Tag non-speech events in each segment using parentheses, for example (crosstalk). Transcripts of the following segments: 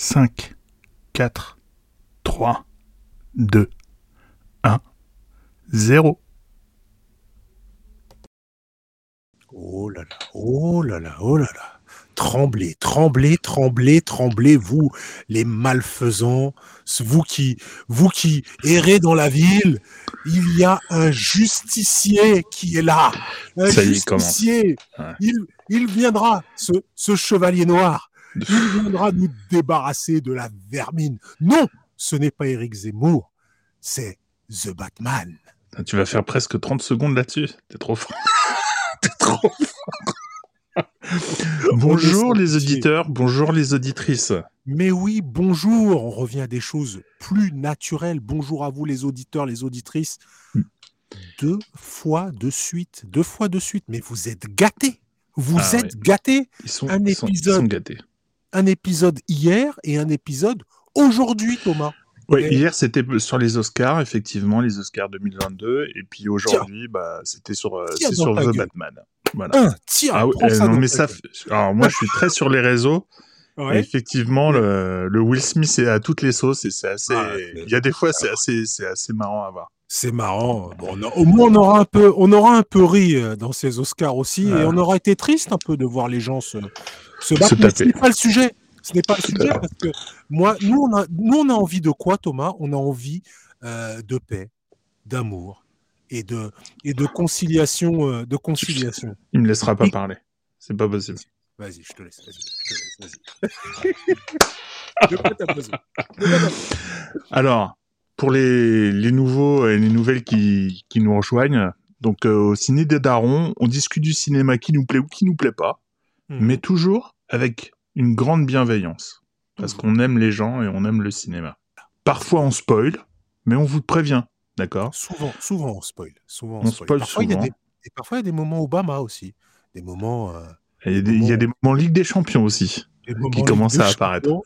5, 4, 3, 2, 1, 0. Oh là là, oh là là, oh là là. Tremblez, tremblez, tremblez, tremblez, vous, les malfaisants, vous qui, vous qui errez dans la ville, il y a un justicier qui est là. Un Ça y est, justicier. Ouais. Il, il viendra, ce, ce chevalier noir, (laughs) il viendra nous débarrasser de la vermine. Non, ce n'est pas Eric Zemmour, c'est The Batman. Tu vas faire presque 30 secondes là-dessus. T'es trop fort. (laughs) T'es trop fort. bonjour les auditeurs, bonjour les auditrices. Mais oui, bonjour, on revient à des choses plus naturelles. Bonjour à vous les auditeurs, les auditrices. Mm. Deux fois de suite, deux fois de suite, mais vous êtes gâtés. Vous Ah êtes gâtés. Ils sont, Un ils sont- ils épisode. sont gâtés. Un épisode hier et un épisode aujourd'hui, Thomas. Et- hier c'était sur les Oscars, effectivement, les Oscars 2022, et puis aujourd'hui, bah, c'était sur, euh, Tiens c'est sur The gueule. Batman. Voilà. Un, tiens, Ah oui, prends euh, non, mais ça. Alors moi, je suis très sur les réseaux. Ouais. effectivement, le, le Will Smith est à toutes les sauces et c'est assez. Ah, Il y a des fois, c'est assez, c'est assez marrant à voir. C'est marrant. Bon, on a- au moins, on aura un peu, on aura un peu ri euh, dans ces Oscars aussi, Ah. et on aura été triste un peu de voir les gens se, se battre. Se mais ce n'est pas le sujet. Ce n'est pas le sujet parce que moi, nous, on a, nous, on a envie de quoi, Thomas? On a envie euh, de paix, d'amour et de et de conciliation, euh, de conciliation. Il me laissera pas Et- parler. C'est pas possible. Vas-y, je te laisse. Alors, pour les, les nouveaux et les nouvelles qui, qui nous rejoignent, donc euh, au ciné des darons, on discute du cinéma qui nous plaît ou qui nous plaît pas, Hmm. mais toujours avec une grande bienveillance. Parce Mhm. qu'on aime les gens et on aime le cinéma. Parfois on spoil, mais on vous prévient, d'accord? Souvent, souvent on spoil. Souvent on, On spoil. spoil Parfois, il y a des, et parfois, il y a des moments Obama aussi. Des moments. euh, Et Il y, a des- il y a des moments Ligue des Champions aussi. Qui commencent à apparaître. Champions.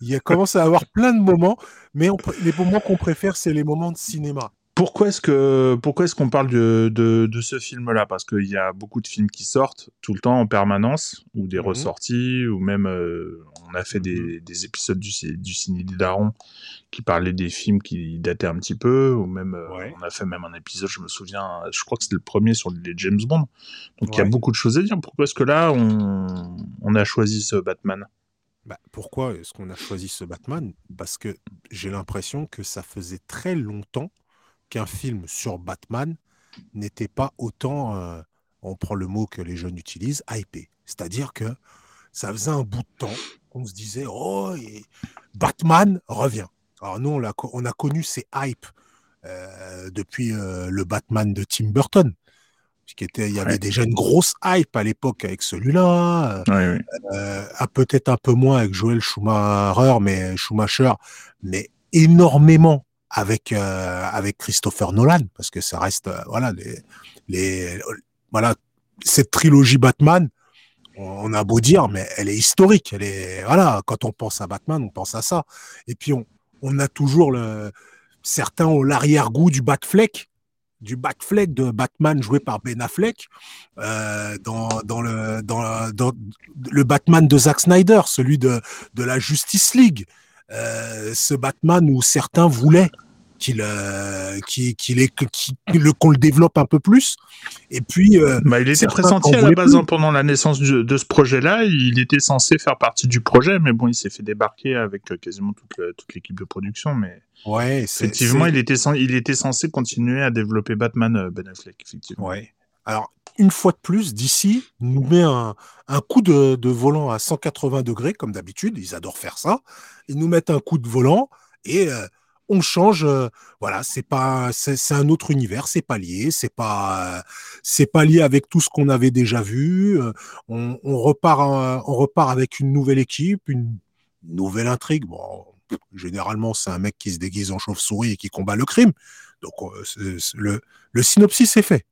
Il y a commence à avoir plein de moments, mais on les moments qu'on préfère, c'est les moments de cinéma. Pourquoi est-ce que pourquoi est-ce qu'on parle de, de, de ce film-là? Parce qu'il y a beaucoup de films qui sortent tout le temps en permanence, ou des Mhm. ressorties, ou même euh, on a fait des, des épisodes du, du ciné des darons qui parlaient des films qui dataient un petit peu, ou même euh, on a fait même un épisode, je me souviens, je crois que c'était le premier sur les James Bond. Donc il y a beaucoup de choses à dire. Pourquoi est-ce que là on, on a choisi ce Batman? Bah, pourquoi est-ce qu'on a choisi ce Batman? Parce que j'ai l'impression que ça faisait très longtemps qu'un film sur Batman n'était pas autant, euh, on prend le mot que les jeunes utilisent, hypé. C'est-à-dire que ça faisait un bout de temps qu'on se disait, oh, et Batman revient. Alors nous, on, a connu ces hypes euh, depuis euh, le Batman de Tim Burton. Puisqu'il il y avait Ouais. déjà une grosse hype à l'époque avec celui-là. euh, Oui, ah, peut-être un peu moins avec Joel Schumacher, mais Schumacher, mais énormément avec euh, avec Christopher Nolan, parce que ça reste euh, voilà les les voilà cette trilogie Batman. On a beau dire, mais elle est historique. Elle est voilà. Quand on pense à Batman, on pense à ça. Et puis on on a toujours le certains ont l'arrière-goût du Batfleck, du Batfleck de Batman joué par Ben Affleck euh, dans, dans, le, dans, dans le Batman de Zack Snyder, celui de, de la Justice League. Euh, ce Batman où certains voulaient qu'il euh, qu'il le- qu'on le développe un peu plus. Et puis, euh, Bah, il était pressenti en à la base hein, pendant la naissance de ce projet-là. Il était censé faire partie du projet, mais bon, il s'est fait débarquer avec euh, quasiment toute, le- toute l'équipe de production. Mais ouais, effectivement, il était, il était censé continuer à développer Batman euh, Ben Affleck, effectivement. Ouais. Alors, une fois de plus, d'ici nous met un, un coup de, de volant à 180 degrés, comme d'habitude. Ils adorent faire ça. Ils nous mettent un coup de volant et euh, change. euh, voilà, c'est pas, c'est un autre univers. C'est pas lié. C'est pas, c'est pas lié avec tout ce qu'on avait déjà vu. euh, on, repart, on repart avec une nouvelle équipe, une nouvelle intrigue. Bon, généralement, c'est un mec qui se déguise en chauve-souris et qui combat le crime. Donc, euh, le, le synopsis est fait.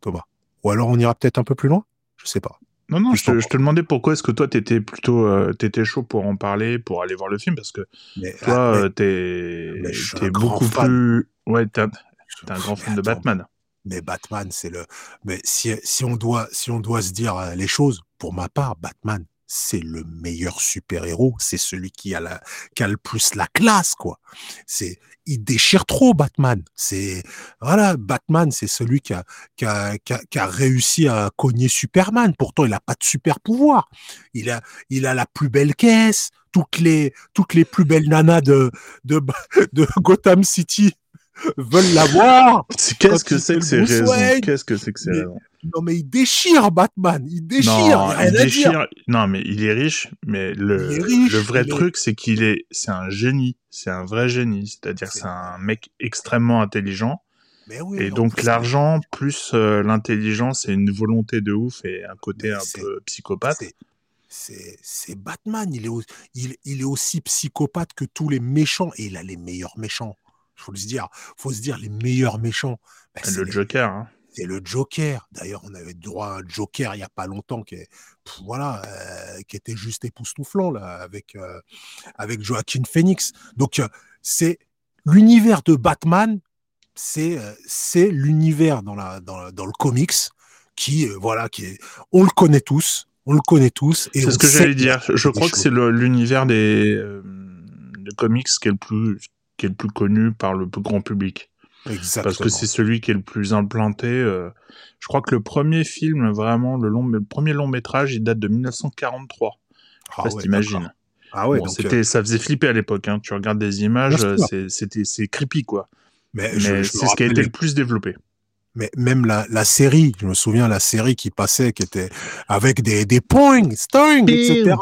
Thomas. Ou alors on ira peut-être un peu plus loin Je sais pas. Non, non, je te, que je te demandais pourquoi est-ce que toi, t'étais plutôt euh, t'étais chaud pour en parler, pour aller voir le film, parce que Mais, toi, ah, mais- euh, t'es mais t'es beaucoup plus... Ouais, t'es un, t'es un grand fan de Batman. Mais Batman, c'est le. Mais si, si, on doit, si on doit se dire euh, les choses, pour ma part, Batman, c'est le meilleur super-héros, c'est celui qui a la, qui a le plus la classe, quoi. C'est, il déchire trop Batman. C'est, voilà, Batman, c'est celui qui a, qui a, qui a, qui a réussi à cogner Superman. Pourtant, il a pas de super pouvoir. Il a, il a la plus belle caisse. Toutes les, toutes les plus belles nanas de, de, de Gotham City veulent l'avoir. Qu'est-ce que c'est que ces raisons? Qu'est-ce que c'est que ces raisons? non, mais il déchire Batman. Il déchire. Non, il, déchire. Non, mais il est riche. Mais le, le vrai truc, c'est qu'il est, c'est un génie. C'est un vrai génie. C'est-à-dire, c'est un mec extrêmement intelligent. Mais oui, et donc l'argent plus euh, l'intelligence et une volonté de ouf et un côté un peu psychopathe. C'est Batman. Il est, il, il est aussi psychopathe que tous les méchants et il a les meilleurs méchants. Faut se dire, faut se dire les meilleurs méchants. Ben, le Joker. Hein c'est le Joker. D'ailleurs, on avait droit à un Joker il y a pas longtemps qui, voilà, euh, qui était juste époustouflant là avec euh, avec Joaquin Phoenix. Donc euh, c'est l'univers de Batman, c'est c'est l'univers dans la dans, dans, le comics qui voilà qui est, on le connaît tous, on le connaît tous. C'est ce que j'allais dire. Je crois que c'est l'univers des, des comics qui est le plus qui est le plus connu par le plus grand public. Parce que c'est celui qui est le plus implanté. Euh, je crois que le premier film, vraiment, le, long, le premier long métrage, il date de 1943. Ah, ouais, t'imagines. Ah ouais, c'était, euh, ça faisait flipper à l'époque. Hein. Tu regardes des images, c'était, c'est creepy, quoi. Mais, c'est ce qui a été le plus développé. Mais même la, la, série, je me souviens la série qui passait, qui était avec des, des points, string, etc.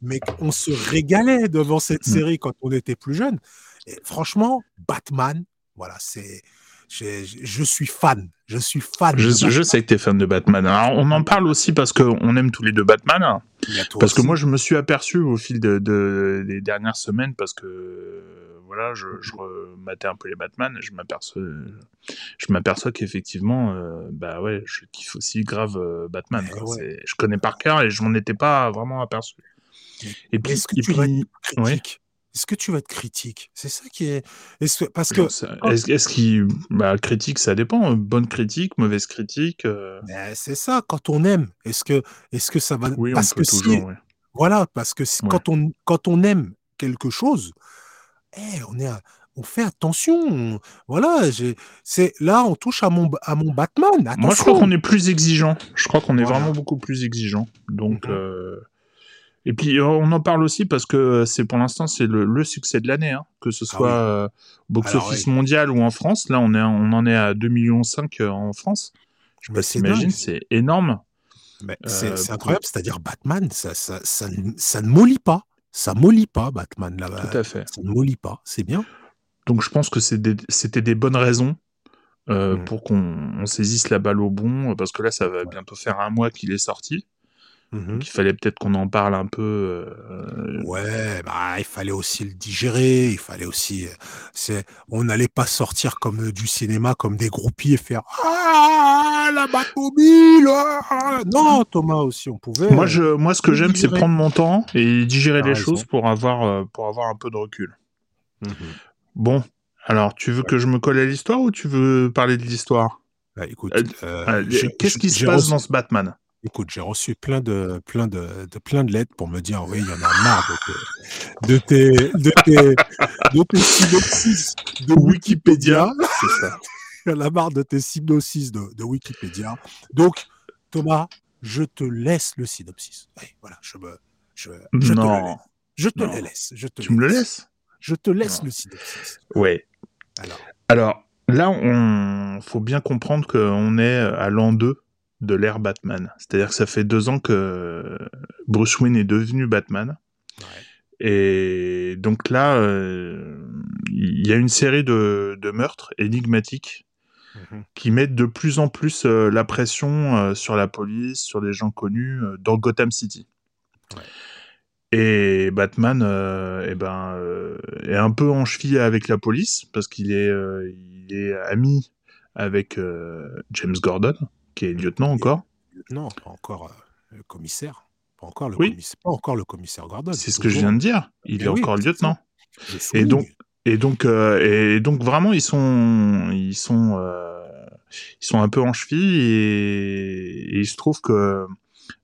Mais on se régalait devant cette mm. série quand on était plus jeune franchement, Batman, voilà, c'est. Je, suis fan. Je suis fan. Je, sais que tu es fan de Batman. Alors, on en parle aussi parce qu'on aime tous les deux Batman. Parce que moi, je me suis aperçu au fil de, des dernières semaines, parce que voilà, je, je un peu les Batman, et je m'aperçois, je m'aperçois qu'effectivement, euh, bah ouais, je kiffe aussi grave euh, Batman. Je connais par cœur et je m'en étais pas vraiment aperçu. Et puis, est-ce que tu vas être critique? C'est ça qui est. Est-ce que... Parce que. Est-ce qu'il. Bah, critique, ça dépend. Bonne critique, mauvaise critique. Euh. C'est ça, quand on aime. Est-ce que, est que ça va. Oui, parce que toujours, Voilà, parce que quand, on, quand on aime quelque chose, eh, on, est on fait attention. Voilà, c'est là, on touche à mon, à mon Batman. Moi, je crois qu'on est plus exigeant. Je crois qu'on est vraiment beaucoup plus exigeant. Donc. Mmh euh, et puis euh, on en parle aussi parce que euh, c'est pour l'instant c'est le, succès de l'année, hein, que ce ah soit euh, box-office mondial ou en France. Là on est on en est à 2,5 millions en France. Je sais pas si t'imagines, c'est énorme. c'est incroyable, c'est-à-dire Batman, ça, ça, ça, ça, ne mollit pas. Ça mollit pas, Batman. Là, Tout à fait. Ça ne mollit pas, c'est bien. Donc je pense que c'était des, bonnes raisons mmh. pour qu'on saisisse la balle au bon, parce que là ça va bientôt faire un mois qu'il est sorti. Mmh il fallait peut-être qu'on en parle un peu. Euh, ouais, bah, il fallait aussi le digérer, il fallait aussi. Euh, c'est, on n'allait pas sortir comme euh, du cinéma comme des groupies et faire ah la Batmobile. Ah! Non, Thomas aussi, on pouvait. Moi, je, moi, ce que j'aime, c'est prendre mon temps et digérer les choses pour avoir, pour avoir un peu de recul. Mmh bon, alors, tu veux que je me colle à l'histoire ou tu veux parler de l'histoire? Bah, écoute, qu'est-ce qui se passe dans ce Batman? Écoute, j'ai reçu plein de, plein de, plein de lettres pour me dire, oui, il y en a marre de, tes, de tes, de tes synopsis de Wikipédia. (laughs) C'est ça. (laughs) Il y en a marre de tes synopsis de, de Wikipédia. Donc, Thomas, je te laisse le synopsis. voilà, je me, je, je te le laisse. Je te le laisse. Je te tu me le laisses? Je te laisse le synopsis. Alors. Alors, là, on faut bien comprendre qu'on est à l'an 2 de l'ère Batman. C'est-à-dire que ça fait deux ans que Bruce Wayne est devenu Batman. Et donc là, euh, il y a une série de, meurtres énigmatiques mhm. qui mettent de plus en plus euh, la pression euh, sur la police, sur des gens connus dans Gotham City. Et Batman eh ben, est un peu en cheville avec la police parce qu'il est, il est ami avec James Gordon qui est lieutenant encore. Non, pas encore euh, commissaire. Pas encore le, commissaire, pas encore le commissaire Gordon. C'est ce que je viens de dire. Il eh est encore lieutenant. Et donc, et donc, euh, et donc vraiment, ils sont, ils sont, euh, ils sont un peu en cheville et, il se trouve que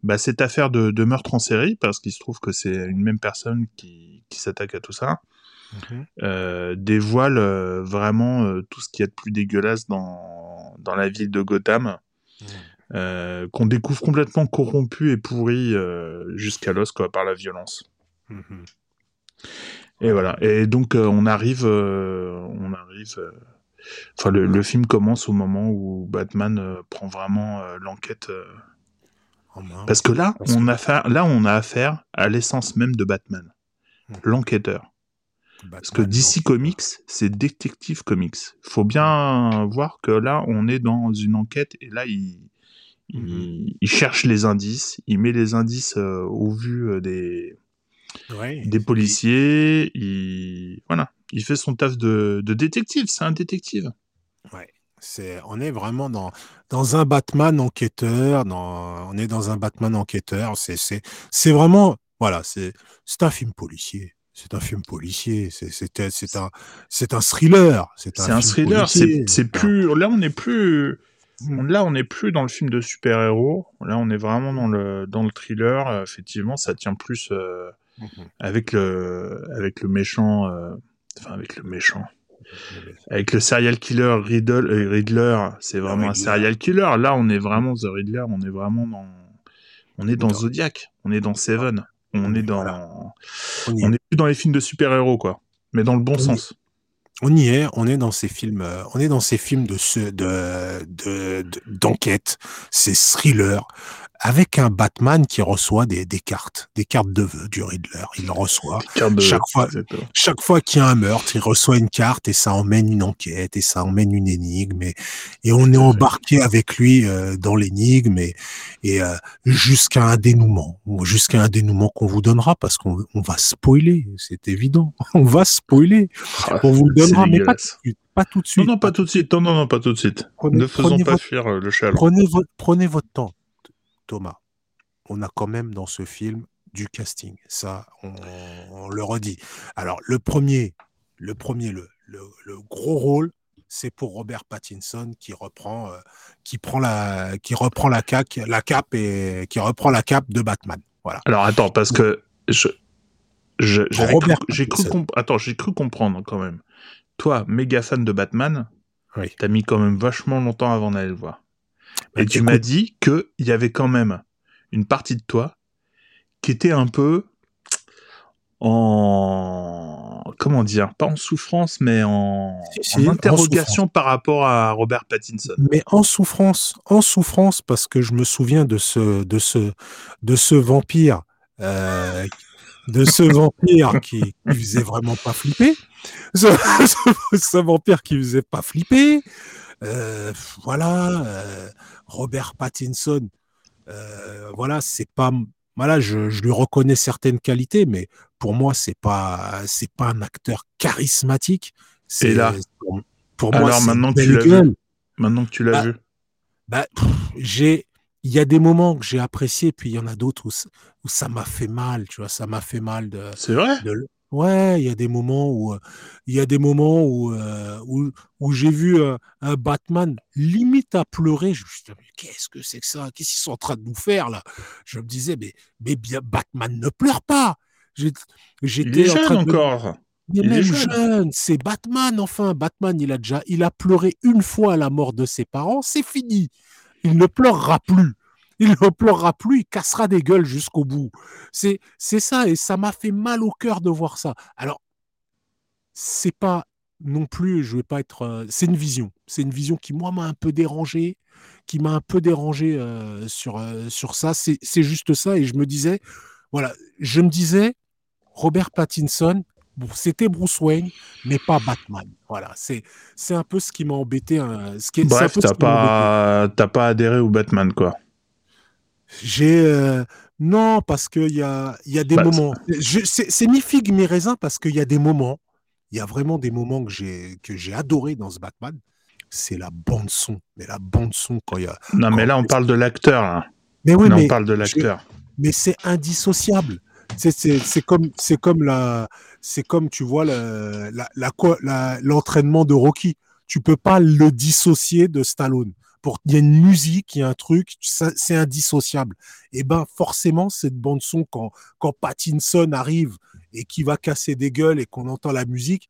bah, cette affaire de, meurtre en série, parce qu'il se trouve que c'est une même personne qui, s'attaque à tout ça, mhm. euh, dévoile vraiment tout ce qu'il y a de plus dégueulasse dans, dans la ville de Gotham, mhm. qu'on découvre complètement corrompu et pourri jusqu'à l'os par la violence. Mhm. Et voilà. Et donc on arrive, on arrive. Enfin, le, le, film commence au moment où Batman prend vraiment l'enquête parce que là, on a affaire, là, on a affaire à l'essence même de Batman, hmm. l'enquêteur. Parce que DC Comics, c'est Détective Comics. Faut bien voir que là, on est dans une enquête et là, il, il, hmm. cherche les indices, il met les indices euh, au vu euh, des, des policiers. Il, voilà, il fait son taf de, de détective. C'est un détective. Ouais on est vraiment dans, dans un Batman enquêteur, dans, on est dans un Batman enquêteur. C'est, c'est, c'est vraiment, voilà, c'est, c'est un film policier. C'est un film policier. C'est, un, un thriller. C'est un, thriller. C'est, plus, là, on n'est plus, hmm. là, on n'est plus dans le film de super-héros. Là, on est vraiment dans le, dans le thriller. Euh, effectivement, ça tient plus euh, mhm. avec le, avec le méchant, euh, enfin, avec le méchant avec le serial killer Riddle, euh, Riddler, c'est vraiment un serial killer. Là, on est vraiment The Riddler, on est vraiment dans, on est dans Zodiac, on est dans Seven, on est dans, on, est. plus dans les films de super-héros, quoi, mais dans le bon sens. On y est, on est dans ces films, euh, on est dans ces films de ce, de, d'enquête, ces thrillers avec un Batman qui reçoit des, des cartes, des cartes de vœux du Riddler. Il reçoit chaque fois, chaque fois qu'il y a un meurtre, il reçoit une carte et ça emmène une enquête et ça emmène une énigme et, et on est embarqué avec lui euh, dans l'énigme et, et euh, jusqu'à un dénouement, jusqu'à un dénouement qu'on vous donnera parce qu'on on va spoiler, c'est évident, (laughs) on va spoiler, ah, on vous le donnera, mais pas, pas tout de suite. Non, non, pas tout de suite. Non, non, non, pas tout de suite. ne faisons pas fuir euh, le chat. Prenez votre, prenez votre temps. Thomas, on a quand même dans ce film du casting. Ça, on, le redit. Alors, le premier, le premier, le, le, gros rôle, c'est pour Robert Pattinson qui reprend, euh, qui prend la, qui reprend la cape, la cape et qui reprend la cape de Batman. Voilà. Alors attends, parce que je, j'ai cru, attends, j'ai cru comprendre quand même. Toi, méga fan de Batman, oui. t'as mis quand même vachement longtemps avant d'aller le voir. Et tu m'as dit qu'il y avait quand même une partie de toi qui était un peu en comment dire pas en souffrance mais en, interrogation par rapport à Robert Pattinson. Mais en souffrance en souffrance parce que je me souviens de ce de ce de ce vampire euh, de ce vampire qui, qui faisait vraiment pas flipper. Ce, (laughs) ce vampire qui faisait pas flipper euh, voilà, euh, Robert Pattinson, euh, voilà, c'est pas, voilà, je, lui reconnais certaines qualités, mais pour moi, c'est pas, c'est pas un acteur charismatique. C'est là, pour, moi, alors maintenant que tu l'as vu, maintenant que tu l'as bah, vu, bah, j'ai, il y a des moments que j'ai appréciés, puis il y en a d'autres où, où ça m'a fait mal, tu vois, ça m'a fait mal de. C'est vrai? Ouais, il y a des moments où il y a des moments où où, où j'ai vu un Batman limite à pleurer. Je me suis dit, qu'est-ce que c'est que ça? Qu'est-ce qu'ils sont en train de nous faire là? Je me disais, mais, mais bien, Batman ne pleure pas. J'étais en train encore. Il est jeune, c'est Batman enfin. Batman, il a déjà, il a pleuré une fois à la mort de ses parents, c'est fini. Il ne pleurera plus il ne pleurera plus, il cassera des gueules jusqu'au bout. C'est, c'est ça, et ça m'a fait mal au cœur de voir ça. Alors, c'est pas non plus, je vais pas être. Euh, c'est une vision. C'est une vision qui, moi, m'a un peu dérangé, qui m'a un peu dérangé euh, sur, euh, sur ça. C'est, juste ça, et je me disais, voilà, je me disais, Robert Pattinson, c'était Bruce Wayne, mais pas Batman. Voilà, c'est c'est un peu ce qui m'a embêté. Hein, ce qui Bref, t'as pas pas adhéré au Batman quoi. J'ai euh, non parce qu'il y a il y a des bah, moments. C'est ni figue ni raisin parce qu'il y a des moments. Il y a vraiment des moments que j'ai que j'ai adoré dans ce Batman. C'est la bande son, mais la bande son quand il y a. Non mais là on parle de l'acteur. Mais oui, mais on parle de l'acteur. Mais c'est indissociable. C'est comme c'est comme la c'est comme tu vois l'entraînement la, la, de Rocky. Tu peux pas le dissocier de Stallone pour il y a une musique, il y a un truc, c'est indissociable. Et ben forcément cette bande son quand quand Pattinson arrive et qui va casser des gueules et qu'on entend la musique,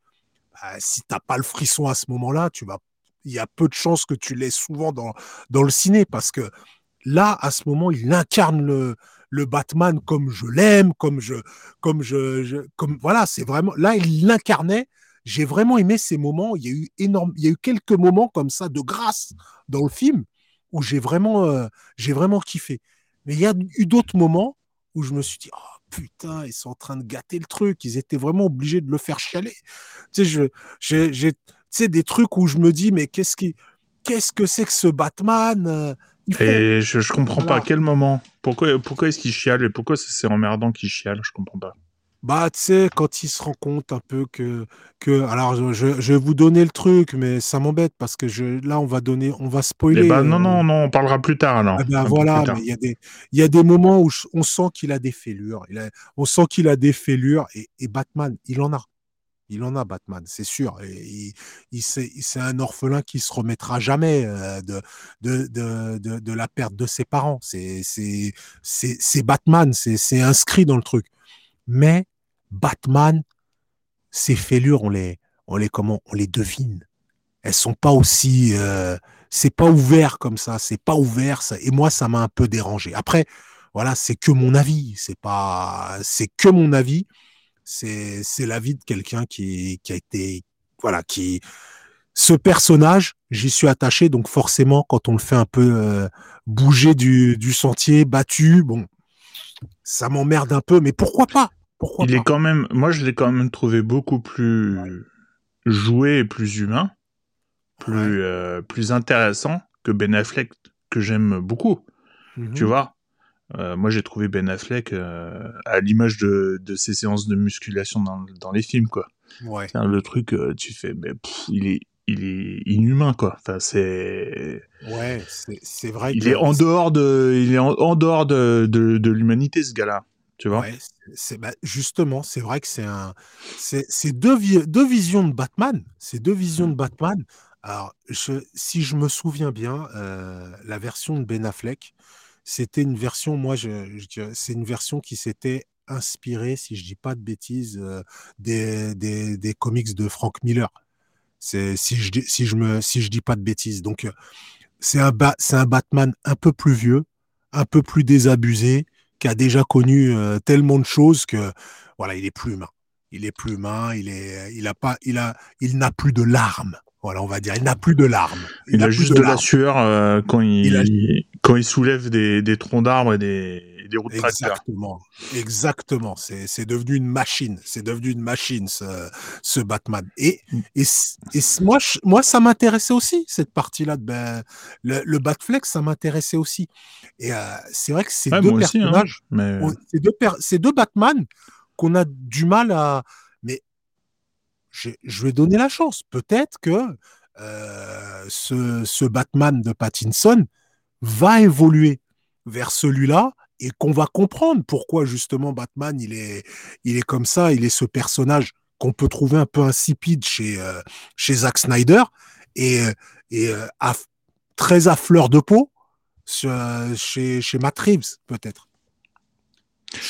bah, si t'as pas le frisson à ce moment-là, tu vas il y a peu de chances que tu l'aies souvent dans dans le ciné parce que là à ce moment il incarne le le Batman comme je l'aime, comme je comme je, comme voilà, c'est vraiment là il l'incarnait j'ai vraiment aimé ces moments. Il y a eu énorme, il y a eu quelques moments comme ça de grâce dans le film où j'ai vraiment, euh, j'ai vraiment kiffé. Mais il y a eu d'autres moments où je me suis dit, oh putain, ils sont en train de gâter le truc. Ils étaient vraiment obligés de le faire chialer. Tu sais, je, j'ai, j'ai, tu sais, des trucs où je me dis, mais qu'est-ce qui, qu'est-ce que c'est que ce Batman euh, Et je, je comprends pas à quel moment. Pourquoi, pourquoi est-ce qu'il chiale et pourquoi c'est emmerdant qu'il chiale? Je comprends pas. Bah, tu sais, quand il se rend compte un peu que, que alors je, je vais vous donner le truc, mais ça m'embête parce que je, là, on va donner, on va spoiler. bah, non, non, non, on parlera plus tard alors. Eh ben, voilà, il y a des, y a des moments où on sent qu'il a des fêlures. Il a, on sent qu'il a des fêlures et, et, Batman, il en a. Il en a, Batman, c'est sûr. Et il, il c'est un orphelin qui se remettra jamais euh, de, de, de, de, de la perte de ses parents. C'est Batman, c'est inscrit dans le truc. Mais Batman, ses fêlures, on les, on les comment, on les devine. Elles sont pas aussi, euh, c'est pas ouvert comme ça, c'est pas ouvert. Ça, et moi, ça m'a un peu dérangé. Après, voilà, c'est que mon avis. C'est pas, c'est que mon avis. C'est, c'est l'avis de quelqu'un qui, qui a été, voilà, qui, ce personnage, j'y suis attaché, donc forcément, quand on le fait un peu euh, bouger du, du sentier, battu, bon, ça m'emmerde un peu, mais pourquoi pas? Il est quand même, moi je l'ai quand même trouvé beaucoup plus joué et plus humain, plus, euh, plus intéressant que Ben Affleck, que j'aime beaucoup. Mhm. Tu vois euh, Moi j'ai trouvé Ben Affleck euh, à l'image de, de ses séances de musculation dans, dans les films, quoi. Ouais. Le truc, tu fais, mais il est il est inhumain quoi. Enfin c'est ouais c'est vrai. Il est en dehors de il est en, dehors de, de, de l'humanité ce gars-là. Tu vois? C'est bah, justement, c'est vrai que c'est un, c'est deux, deux visions de Batman. C'est deux visions de mmh. Batman. Alors, je, si je me souviens bien, euh, la version de Ben Affleck, c'était une version, moi, je, c'est une version qui s'était inspirée, si je dis pas de bêtises, euh, des, des, des, comics de Frank Miller. C'est si je si je me si je dis pas de bêtises. Donc, euh, c'est un c'est un Batman un peu plus vieux, un peu plus désabusé, qui a déjà connu euh, tellement de choses que voilà, il est plus humain. Il est plus humain, il est, il a pas, il a, il n'a plus de larmes. Voilà, on va dire, il n'a plus de larmes. Il, a, juste de, la sueur euh, quand il, quand il soulève des, des troncs d'arbres et des, des routes Exactement, exactement. C'est devenu une machine. C'est devenu une machine ce, ce Batman. Et, et, et moi, moi, ça m'intéressait aussi cette partie-là. Ben, le, le Batflex, ça m'intéressait aussi. Et euh, c'est vrai que c'est deux hein, personnages, c'est deux, c'est deux Batman qu'on a du mal à. Mais je, je vais donner la chance. Peut-être que euh, ce, ce Batman de Pattinson va évoluer vers celui-là et qu'on va comprendre pourquoi justement Batman il est il est comme ça, il est ce personnage qu'on peut trouver un peu insipide chez euh, chez Zack Snyder et et euh, très à fleur de peau chez chez Matt Reeves peut-être.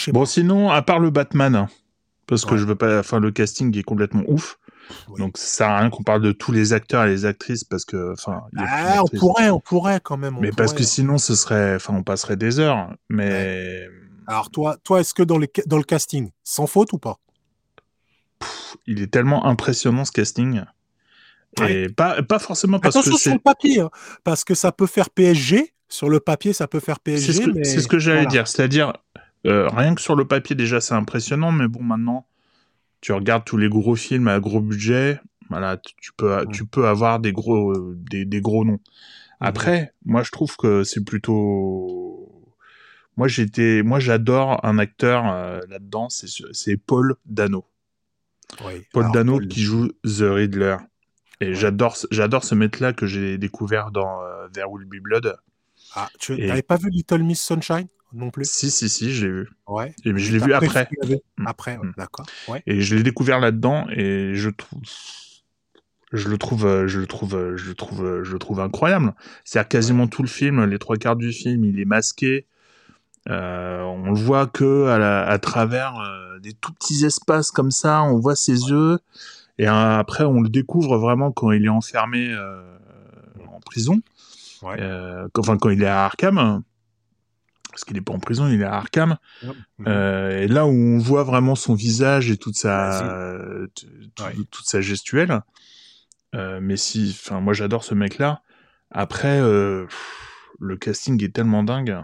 Bon sinon à part le Batman hein, parce que je veux pas enfin le casting est complètement ouf. Donc ça sert à rien qu'on parle de tous les acteurs et les actrices parce que enfin. Ah, on pourrait, on pourrait quand même. mais parce que sinon ce serait, enfin on passerait des heures. Mais. Alors toi, toi est-ce que dans, les, dans le casting, sans faute ou pas? Il est tellement impressionnant ce casting. Et pas, pas forcément parce Attention que sur le papier, hein, parce que ça peut faire PSG. Sur le papier, ça peut faire PSG. C'est ce que, j'allais dire. C'est-à-dire, euh, rien que sur le papier, déjà, c'est impressionnant, mais bon, maintenant, tu regardes tous les gros films à gros budget, voilà, tu peux, tu peux avoir des gros, des, gros noms. Après, moi, je trouve que c'est plutôt, moi, j'étais, moi, j'adore un acteur euh, là-dedans, c'est Paul Dano. Paul Dano qui joue The Riddler. Et j'adore, j'adore ce mec-là que j'ai découvert dans euh, There Will Be Blood. Ah, tu n'avais pas vu Little Miss Sunshine? Non plus Si, si, si, je l'ai vu. Ouais. Et, je l'ai vu après. Mm. Après, mm. d'accord. Et je l'ai découvert là-dedans et je trouve. je le trouve, je le trouve, je le trouve, je le trouve incroyable. C'est-à-dire quasiment tout le film, les trois quarts du film, il est masqué. Euh, on le voit que à, à travers euh, des tout petits espaces comme ça, on voit ses yeux. Et euh, après, on le découvre vraiment quand il est enfermé en prison. Ouais. enfin, quand il est à Arkham. Parce qu'il n'est pas en prison, il est à Arkham. et là où on voit vraiment son visage et toute sa, toute sa gestuelle. mais si, enfin, moi j'adore ce mec-là. Après, le casting est tellement dingue.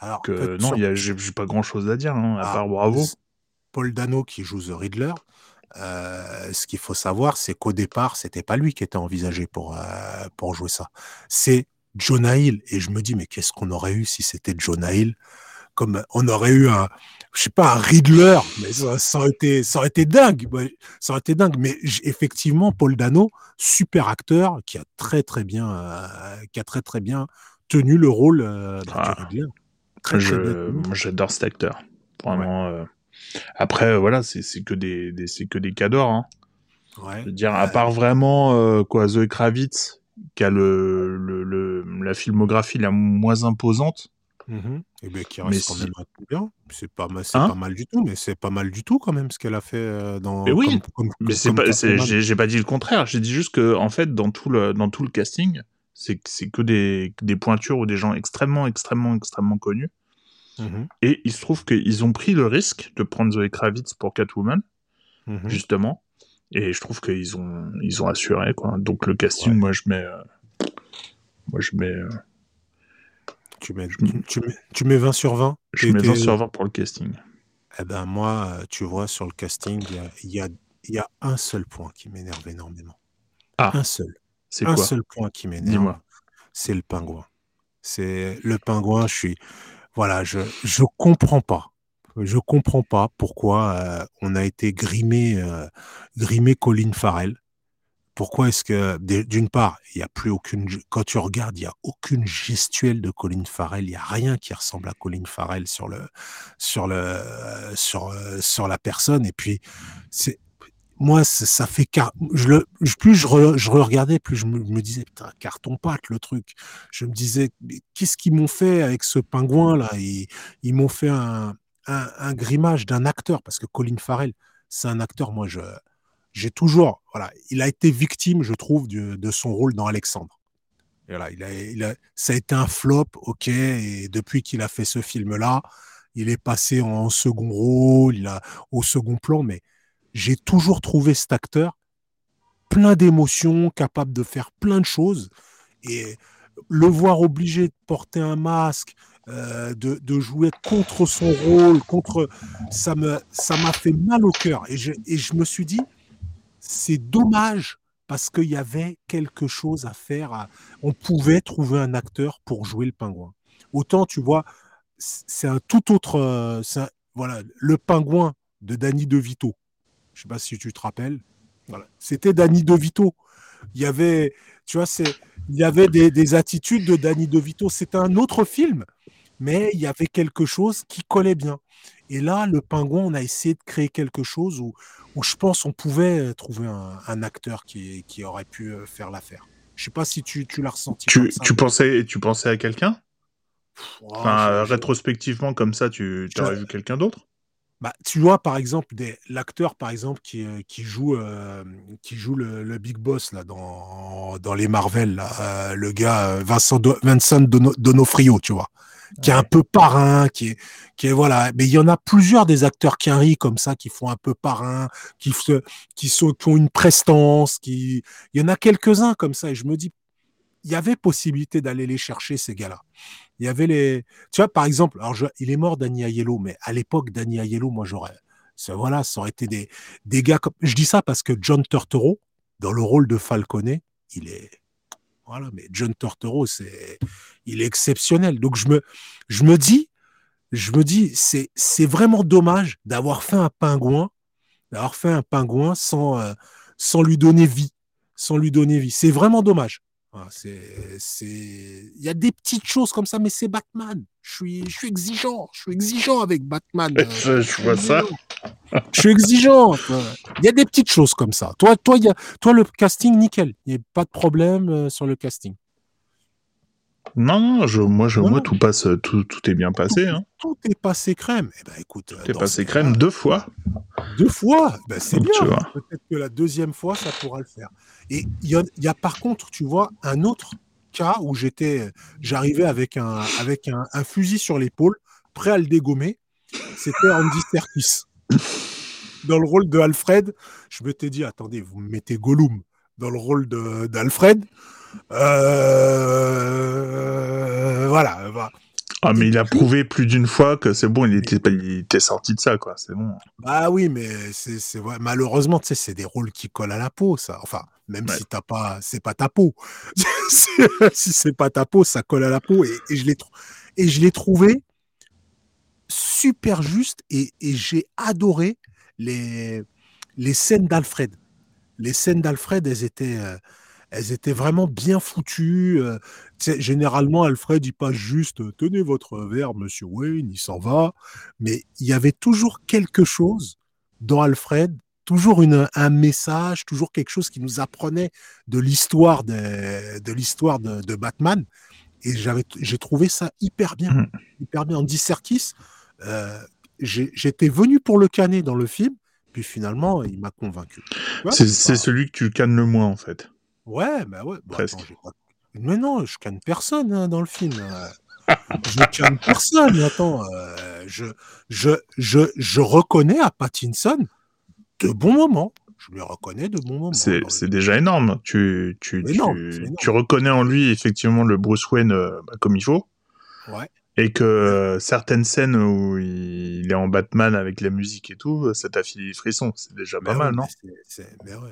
Alors, que, non, j'ai pas grand chose à dire, hein, à ah, part bravo. Paul Dano qui joue The Riddler, euh, ce qu'il faut savoir, c'est qu'au départ, c'était pas lui qui était envisagé pour, euh, pour jouer ça. C'est Jonah Hill. Et je me dis, mais qu'est-ce qu'on aurait eu si c'était Jonah Hill? Comme on aurait eu un, je sais pas, un Riddler, mais ça, aurait été, ça aurait été dingue. Ça aurait été dingue. Mais effectivement, Paul Dano, super acteur, qui a très très bien, euh, qui a très très bien tenu le rôle bah, du ah. J'adore cet acteur. Vraiment. Euh. Après, euh, voilà, c'est que des, c'est que des cadors. Hein. Ouais. Je veux dire, à part vraiment euh, quoi, Zoé Kravitz, qui a le, le, la filmographie la moins imposante. Et mm-hmm. eh ben, qui reste quand même bien. C'est pas, hein pas mal du tout, mais c'est pas mal du tout quand même ce qu'elle a fait dans. Mais oui, mais c'est pas, j'ai pas dit le contraire. J'ai dit juste que en fait, dans tout le, dans tout le casting, c'est que des, des pointures ou des gens extrêmement, extrêmement, extrêmement connus. Mmh Et il se trouve qu'ils ont pris le risque de prendre Zoé Kravitz pour Catwoman, mmh justement. Et je trouve qu'ils ont, ils ont assuré, quoi. Donc le casting, moi, je mets. Euh, moi, je mets. Euh, tu, mets, tu, mets, tu mets 20 sur 20 Je mets 20 sur 20 pour le casting. Eh ben, moi, tu vois, sur le casting, il y a, y a, un seul point qui m'énerve énormément. Ah. Un seul. C'est Un seul point qui m'énerve. C'est le pingouin. C'est le pingouin, je suis voilà, je je comprends pas. Je comprends pas pourquoi euh, on a été grimé euh, grimé Colin Farrell. Pourquoi est-ce que d'une part, il y a plus aucune quand tu regardes, il y a aucune gestuelle de Colin Farrell, il y a rien qui ressemble à Colin Farrell sur le sur le sur euh, sur la personne et puis c'est moi, ça fait car... je le, plus je, regardais, plus je me, disais putain carton pâte le truc. Je me disais qu'est-ce qu'ils m'ont fait avec ce pingouin là ils m'ont fait un, un, grimage d'un acteur parce que Colin Farrell, c'est un acteur. Moi, je j'ai toujours voilà, il a été victime, je trouve, de son rôle dans Alexandre. Et voilà, il a, il a, ça a été un flop, ok. Et depuis qu'il a fait ce film là, il est passé en second rôle, il a au second plan, mais j'ai toujours trouvé cet acteur plein d'émotions, capable de faire plein de choses. Et le voir obligé de porter un masque, euh, de, jouer contre son rôle, contre ça me ça m'a fait mal au cœur. Et je, et je me suis dit, c'est dommage parce qu'il y avait quelque chose à faire. On pouvait trouver un acteur pour jouer le pingouin. Autant, tu vois, c'est un tout autre. Euh, voilà, le pingouin de Danny DeVito. Je sais pas si tu te rappelles. C'était Danny DeVito. Il y avait, tu vois, c'est, il y avait des, attitudes de Danny DeVito. C'était un autre film, mais il y avait quelque chose qui collait bien. Et là, le pingouin, on a essayé de créer quelque chose où, où je pense on pouvait euh, trouver un, acteur qui, qui, aurait pu euh, faire l'affaire. Je sais pas si tu, tu l'as ressenti. Tu, tu, pensais, tu pensais à quelqu'un? Enfin, Rétrospectivement, comme ça, tu aurais vu quelqu'un d'autre? Bah, tu vois, par exemple, l'acteur, par exemple, qui, euh, qui joue, euh, qui joue le, Big Boss là, dans, dans les Marvel, là, euh, le gars Vincent, Vincent Donofrio, tu vois, qui est un peu parrain, qui est, qui est voilà. Mais il y en a plusieurs des acteurs qui arrivent comme ça, qui font un peu parrain, qui, qui, sont, qui ont une prestance, qui, il y en a quelques-uns comme ça. Et je me dis, il y avait possibilité d'aller les chercher, ces gars-là. Il y avait les. Tu vois, par exemple, alors il est mort, Danny Aiello, mais à l'époque, Danny Aiello, moi, j'aurais. Voilà, ça aurait été des, des gars comme. Je dis ça parce que John Turturro, dans le rôle de Falconet, il est. Voilà, mais John Turturro, c'est, il est exceptionnel. Donc, je me, je me dis, je me dis, c'est, c'est vraiment dommage d'avoir fait un pingouin, d'avoir fait un pingouin sans, euh, sans lui donner vie, sans lui donner vie. C'est vraiment dommage. Ah, c'est, il y a des petites choses comme ça, mais c'est Batman. Je suis, je suis exigeant. Je suis exigeant avec Batman. (laughs) je, vois ça. Je suis exigeant. Il y a des petites choses comme ça. Toi, toi, y a, toi le casting, nickel. Il n'y a pas de problème euh, sur le casting. Non, non, je, moi, je, moi tout, passe, tout, tout est bien passé. Tout, hein. tout est passé crème. Eh ben, écoute, tout est passé crème deux fois. Deux fois ben, C'est bien. Peut-être que la deuxième fois, ça pourra le faire. Et il y a, y a, par contre, tu vois, un autre cas où j'étais, j'arrivais avec un, avec un, un fusil sur l'épaule, prêt à le dégommer. C'était Andy Serkis. Dans le rôle de Alfred, je me t'ai dit, attendez, vous me mettez Gollum dans le rôle d'Alfred. Euh, voilà. Ah, mais il a prouvé plus d'une fois que c'est bon, il était, il était sorti de ça, quoi. C'est bon. Ah oui, mais c'est vrai. Malheureusement, tu sais, c'est des rôles qui collent à la peau, ça. Enfin, même si t'as pas, c'est pas ta peau. (laughs) si c'est pas ta peau, ça colle à la peau. Et, et je l'ai, et je l'ai trouvé super juste et, et j'ai adoré les, les scènes d'Alfred. Les scènes d'Alfred, elles étaient, euh, elles étaient vraiment bien foutues. Euh, généralement, Alfred, il passe juste Tenez votre verre, monsieur Wayne, il s'en va. Mais il y avait toujours quelque chose dans Alfred, toujours une, un message, toujours quelque chose qui nous apprenait de l'histoire de, de l'histoire de, de, Batman. Et j'avais, j'ai trouvé ça hyper bien, mmh. hyper bien. Andy Serkis, euh, j'étais venu pour le canner dans le film, puis finalement, il m'a convaincu. c'est celui que tu cannes le moins, en fait. Ouais, bah ouais. Presque. Attends, mais non, je canne personne hein, dans le film. Euh. je canne personne. Attends, euh, je, je, je, je reconnais à Pattinson de bons moments. Je lui reconnais de bons moments. C'est déjà énorme. Tu, tu, tu, tu, reconnais en lui effectivement le Bruce Wayne euh, bah, comme il faut. Ouais et que certaines scènes où il est en Batman avec la musique et tout, ça t'a filé des frissons. C'est déjà pas mal, non? Mais ouais,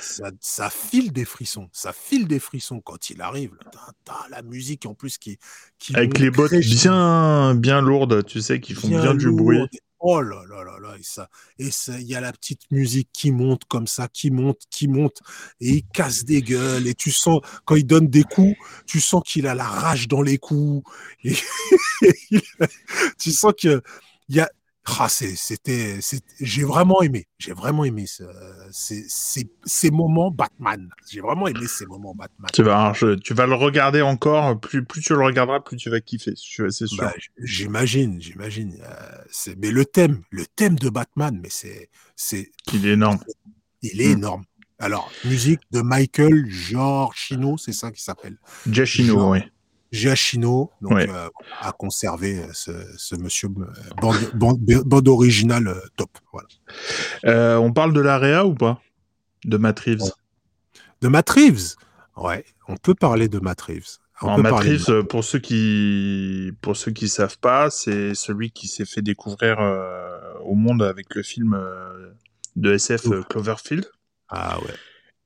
ça, ça, file des frissons. Ça file des frissons quand il arrive. T'as la musique en plus qui. qui avec les bottes bien, bien lourdes, tu sais, qui font bien, du bruit. Oh là là là là, et ça, et ça, il y a la petite musique qui monte comme ça, qui monte, qui monte, et il casse des gueules, et tu sens, quand il donne des coups, tu sens qu'il a la rage dans les coups, et (laughs) tu sens que il y a, ah, c'était, j'ai vraiment aimé, j'ai vraiment aimé ce, ces, ces, ces, moments Batman. J'ai vraiment aimé ces moments Batman. Tu vas, tu vas le regarder encore, plus, plus tu le regarderas, plus tu vas kiffer, c'est sûr. Bah, j'imagine, j'imagine. Euh, mais le thème, le thème de Batman, mais c'est, c'est. Il est énorme. Il est mm. énorme. Alors, musique de Michael Giorgino, c'est ça qui s'appelle. Giacchino, oui. Giacchino, donc euh, a conservé euh, ce, ce monsieur euh, bande, bande, originale top. Voilà. on parle de l'AREA ou pas? De Matt Reeves? De Matt Reeves? Ouais, on peut parler de Matt Reeves. On Matt Reeves, pour ceux qui pour ceux qui savent pas, c'est celui qui s'est fait découvrir au monde avec le film de SF Cloverfield. Ah ouais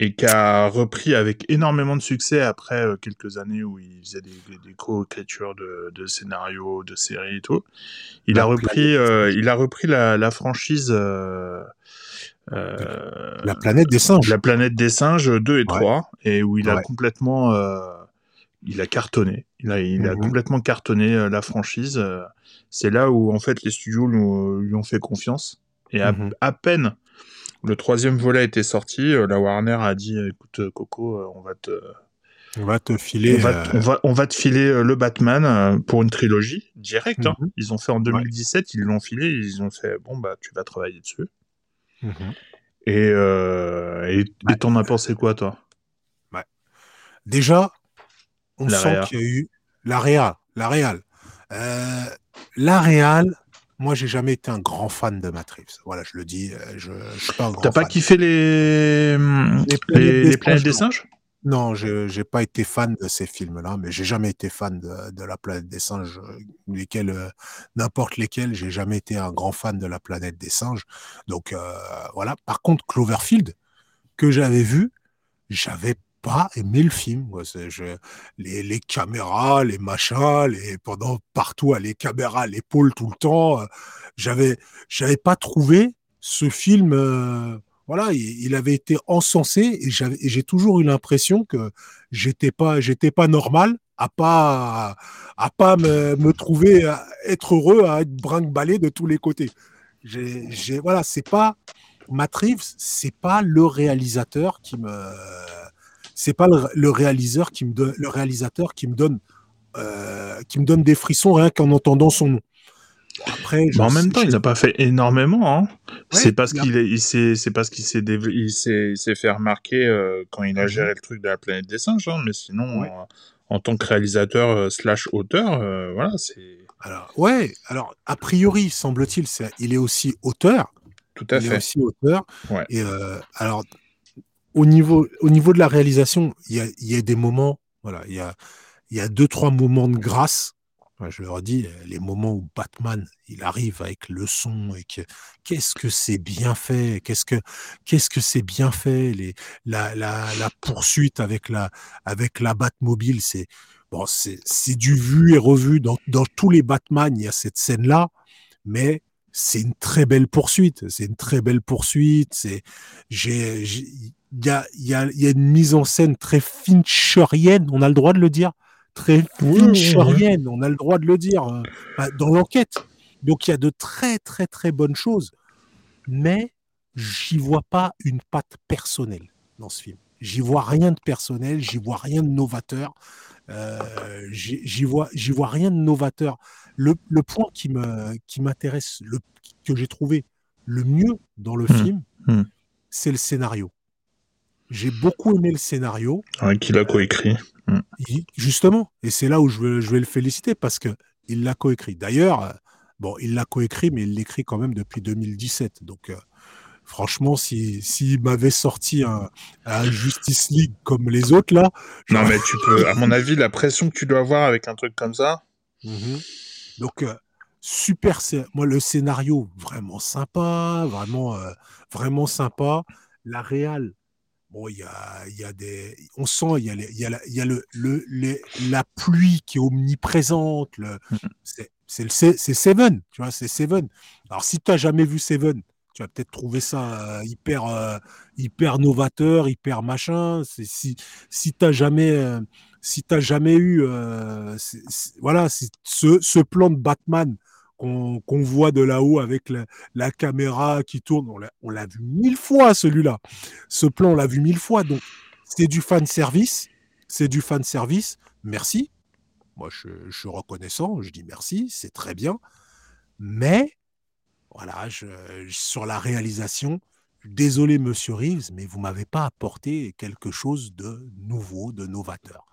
et qui a repris avec énormément de succès après euh, quelques années où il faisait des, des, co-écritures de, de, scénarios, de séries et tout. Il a repris, euh, il a repris la, la franchise. Euh, la planète des singes. La planète des singes 2 et 3, et où il a complètement, il a cartonné. Il a, il a mhm. complètement cartonné la franchise. C'est là où en fait les studios lui, lui ont fait confiance. Et à, mhm. à peine le troisième volet était sorti. Euh, la Warner a dit écoute, euh, Coco, euh, on va te. On va te filer. On va, te filer le Batman pour une trilogie directe. Hein. Mhm. Ils ont fait en 2017, ils l'ont filé, ils ont fait bon bah tu vas travailler dessus. Mhm. Et et t'en as pensé quoi toi? Déjà, on sent qu'il y a eu la la Réal. la Réal, moi, j'ai jamais été un grand fan de Matrix. Voilà, je le dis. Euh, je, je suis pas un grand T'as pas kiffé les les planètes, des, singes? Non, je j'ai pas été fan de ces films-là, mais j'ai jamais été fan de, de la planète des singes, euh, lesquels euh, n'importe lesquels. J'ai jamais été un grand fan de la planète des singes. Donc euh, voilà. Par contre, Cloverfield que j'avais vu, j'avais pas aimé le film. Je, les, les, caméras, les machins, les, pendant partout, les caméras l'épaule tout le temps. Euh, j'avais, j'avais pas trouvé ce film. Euh, voilà, il, avait été encensé et j'ai toujours eu l'impression que j'étais pas, j'étais pas normal à pas, à pas me, trouver à être heureux, à être brinque-ballé de tous les côtés. J'ai, voilà, c'est pas, Reeves, c'est pas le réalisateur qui me, c'est pas le, réalisateur qui me donne, le réalisateur qui me donne, euh, qui me donne des frissons rien qu'en entendant son nom. Après, en même temps, il n'a pas fait énormément. Hein. c'est parce qu'il il c'est parce qu'il s'est, il s'est, fait remarquer euh, quand il a mhm. géré le truc de la planète des singes. Hein. mais sinon, en, tant que réalisateur euh, slash auteur, voilà, c'est. Alors ouais, alors a priori, semble-t-il, il est aussi auteur. Tout à fait. Il est aussi auteur. Et alors au niveau, au niveau de la réalisation, il y a, y a, des moments, voilà, il y a, y a deux, trois moments de grâce. Je leur dis, les moments où Batman, il arrive avec le son et que qu'est-ce que c'est bien fait, qu'est-ce que qu'est-ce que c'est bien fait, les, la, la, la poursuite avec la avec la Batmobile, c'est bon, c'est du vu et revu dans dans tous les Batman, il y a cette scène là, mais c'est une très belle poursuite. C'est une très belle poursuite. C'est, j'ai, il y a, y, a, y a une mise en scène très fincherienne, on a le droit de le dire, très fincherienne, on a le droit de le dire, euh, bah, dans l'enquête. Donc il y a de très très très bonnes choses, mais j'y vois pas une patte personnelle dans ce film. J'y vois rien de personnel, j'y vois rien de novateur, euh, j'y vois, j'y vois rien de novateur. Le, le point qui m'intéresse, que j'ai trouvé le mieux dans le hmm. film, hmm. c'est le scénario. J'ai beaucoup aimé le scénario. qu'il a coécrit. Mm. Justement, et c'est là où je vais, je vais le féliciter parce que il l'a coécrit. D'ailleurs, euh, bon, il l'a coécrit, mais il l'écrit quand même depuis 2017. Donc, euh, franchement, s'il si, m'avait sorti un, Justice League comme les autres là. Non, mais tu peux, à mon avis, la pression que tu dois avoir avec un truc comme ça. (laughs) Mhm. Donc, euh, super. Moi, le scénario vraiment sympa, vraiment, vraiment sympa. La réal, Bon, il y a, y a des, on sent, il y a, il y a, la, y a le, le, la pluie qui est omniprésente. Le, mmh. c'est, c'est, c'est Seven, tu vois, c'est Seven. Alors, si tu n'as jamais vu Seven, tu vas peut-être trouver ça euh, hyper, euh, hyper novateur, hyper machin. Si si tu n'as jamais, euh, si t'as jamais eu, voilà, ce, ce plan de Batman qu'on voit de là-haut avec la, caméra qui tourne. On l'a vu mille fois, celui-là. Ce plan, on l'a vu mille fois. Donc, c'est du fan service. C'est du fan service. Merci. Moi, je, suis reconnaissant. Je dis merci. C'est très bien. Mais, voilà, sur la réalisation, désolé, monsieur Reeves, mais vous m'avez pas apporté quelque chose de nouveau, de novateur,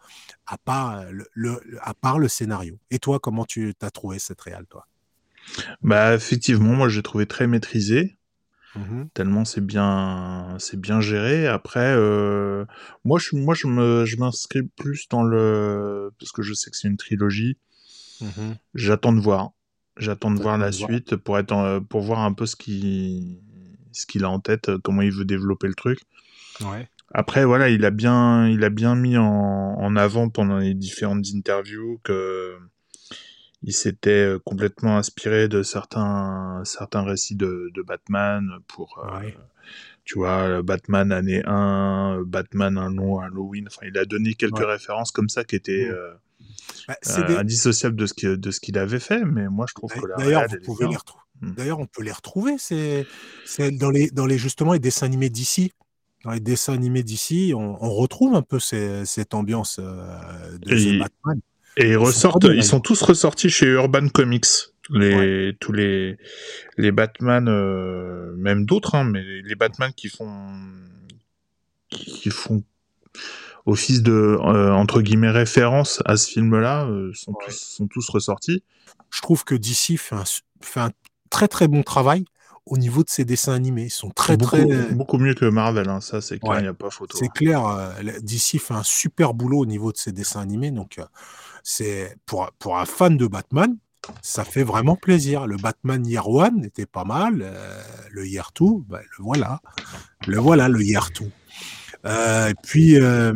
à part le, à part le scénario. Et toi, comment tu as trouvé cette réal, toi? Bah effectivement, moi j'ai trouvé très maîtrisé. Mmh tellement c'est bien, c'est bien géré. Après, euh, moi je, moi je m'inscris plus dans le, parce que je sais que c'est une trilogie. Mmh J'attends de voir, j'attends de voir la suite pour être, pour voir un peu ce qui, ce qu'il a en tête, comment il veut développer le truc. Ouais. Après voilà, il a bien, il a bien mis en, en avant pendant les différentes interviews que il s'était euh, complètement inspiré de certains certains récits de, de Batman pour euh, tu vois Batman année 1 Batman un long Halloween enfin il a donné quelques références comme ça qui étaient euh, bah, indissociables de ce qu'il avait fait mais moi je trouve que d'ailleurs vous pouvez les retrouver. D'ailleurs on peut les retrouver c'est dans les dans les justement les dessins animés d'ici. Dans les dessins animés d'ici on, on, retrouve un peu cette ambiance de Batman. et ils ressortent, ils sont tous ressortis chez Urban Comics. Les, tous les, les Batman, euh, même d'autres, hein, mais les Batman qui font, qui font office de, euh, entre guillemets, référence à ce film-là, euh, sont, tous, sont tous ressortis. Je trouve que DC fait un, fait un très très bon travail au niveau de ses dessins animés. Ils sont très beaucoup, très beaucoup mieux que Marvel, hein, ça c'est clair, il n'y a pas photo. C'est hein. clair, DC fait un super boulot au niveau de ses dessins animés, donc c'est pour, pour un fan de Batman, ça fait vraiment plaisir. Le Batman Year One était pas mal. Euh, le Year Two, ben, le voilà. Le voilà, le Year Two. Euh, et puis, euh,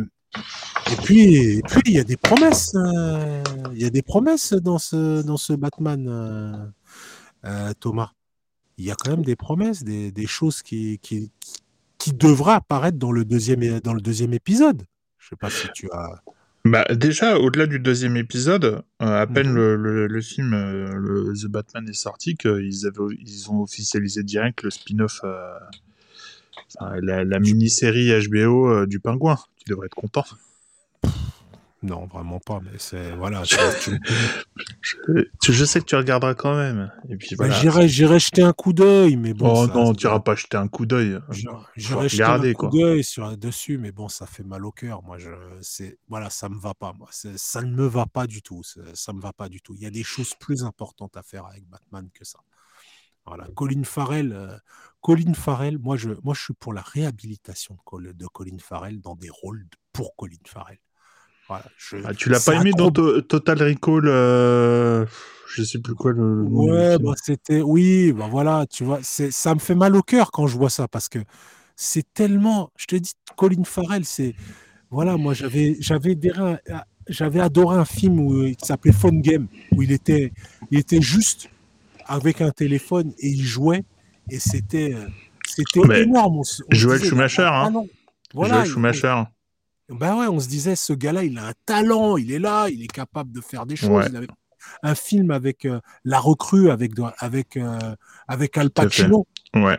et puis, puis, il y a des promesses. Il y a des promesses dans ce, dans ce Batman, Thomas. Il y a quand même des promesses, des, des choses qui, qui, qui devraient apparaître dans le deuxième, dans le deuxième épisode. Je sais pas si tu as. Bah déjà, au-delà du deuxième épisode, euh, à peine mhm. le, le, film euh, le The Batman est sorti qu'ils avaient ils ont officialisé direct le spin-off euh, la, mini-série HBO du pingouin. Tu devrais être content. Non, vraiment pas, mais c'est voilà. (laughs) je, sais que tu regarderas quand même. Et puis j'irai, j'irai jeter un coup d'œil, mais bon. Oh non, tu n'iras pas jeter un coup d'œil. J'irai jeter un coup d'œil sur dessus, mais bon, ça fait mal au cœur. Moi, je, c'est voilà, ça me va pas. Moi, ça ne me va pas du tout. Ça me va pas du tout. Il y a des choses plus importantes à faire avec Batman que ça. Voilà, Colin Farrell. Euh, Colin Farrell, moi je, moi je suis pour la réhabilitation de, de Colin Farrell dans des rôles pour Colin Farrell. Ah, tu l'as pas aimé dans Total Recall euh... Je sais plus quoi le. ouais, bah, c'était. Oui, bah voilà, tu vois, ça me fait mal au cœur quand je vois ça parce que c'est tellement. Je te dis, Colin Farrell, c'est. Voilà, moi j'avais j'avais j'avais adoré un film où, qui s'appelait Phone Game où il était il était juste avec un téléphone et il jouait et c'était c'était énorme. Joël Schumacher, hein. Ah voilà, Joël Schumacher. Ben ouais, on se disait, ce gars-là, il a un talent, il est là, il est capable de faire des choses. Il avait un film avec euh, La Recrue, avec, avec, euh, avec Al Pacino. Ouais.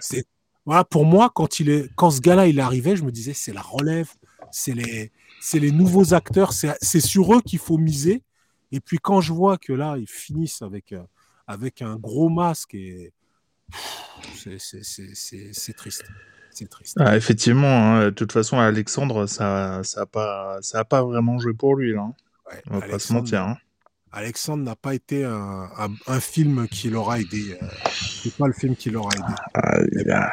Voilà, pour moi, quand, il est, quand ce gars-là, il arrivait, je me disais, c'est la relève, c'est les, les nouveaux acteurs, c'est sur eux qu'il faut miser. Et puis quand je vois que là, ils finissent avec, euh, avec un gros masque, et c'est triste c'est triste. Ah, effectivement, hein, de toute façon, Alexandre, ça n'a ça pas, ça a pas vraiment joué pour lui. Là. Hein. On va pas se mentir. Hein. Alexandre n'a pas été un, un, film qui l'aura aidé. Euh, c'est pas le film qui l'aura aidé. Ah, il, a,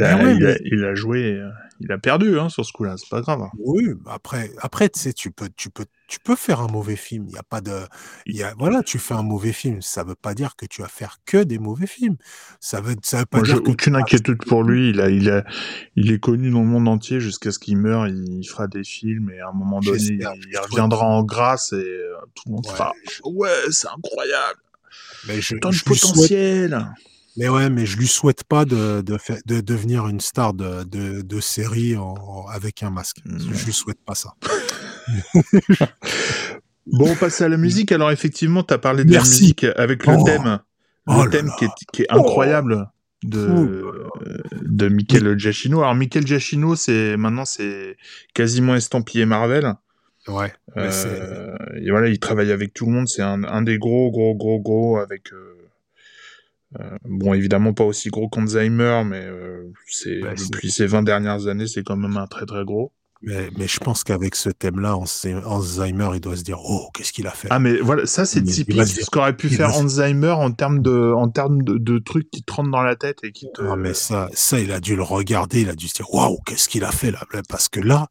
il, a, il, a, joué. Il a perdu hein, sur ce coup-là, c'est pas grave. Hein. Oui, après, après tu sais, tu peux, tu peux, tu peux faire un mauvais film. Il y a pas de, y a, voilà, tu fais un mauvais film. Ça veut pas dire que tu vas faire que des mauvais films. Ça veut, ça veut pas Moi, dire. aucune inquiétude pour lui. Il a, il a, il est connu dans le monde entier jusqu'à ce qu'il meure. Il fera des films et à un moment donné, il, reviendra en grâce et euh, tout le monde fera. Ouais, c'est incroyable. Mais je, Tant de potentiel. Mais ouais, mais je lui souhaite pas de, de, de devenir une star de, de, de série avec un masque. Je Je lui souhaite pas ça. (laughs) bon, on passe à la musique. Alors, effectivement, tu as parlé de la musique avec le oh. thème. Le oh thème qui est, qui est, incroyable de, de Michael Giacchino. Alors, Michael Giacchino, c'est, maintenant, c'est quasiment estampillé Marvel. Ouais. Euh, et voilà, il travaille avec tout le monde. C'est un, un, des gros, gros, gros, gros avec. Euh, euh, bon, évidemment pas aussi gros qu'Alzheimer, mais euh, c'est bah, depuis ces 20 dernières années, c'est quand même un très très gros. Mais, mais je pense qu'avec ce thème-là, Alzheimer, il doit se dire oh qu'est-ce qu'il a fait? Ah mais voilà, ça c'est typique ce qu'aurait pu faire Alzheimer en termes de en termes de, de, trucs qui te rentrent dans la tête et qui te. Ah mais ça ça il a dû le regarder, il a dû se dire waouh qu'est-ce qu'il a fait là parce que là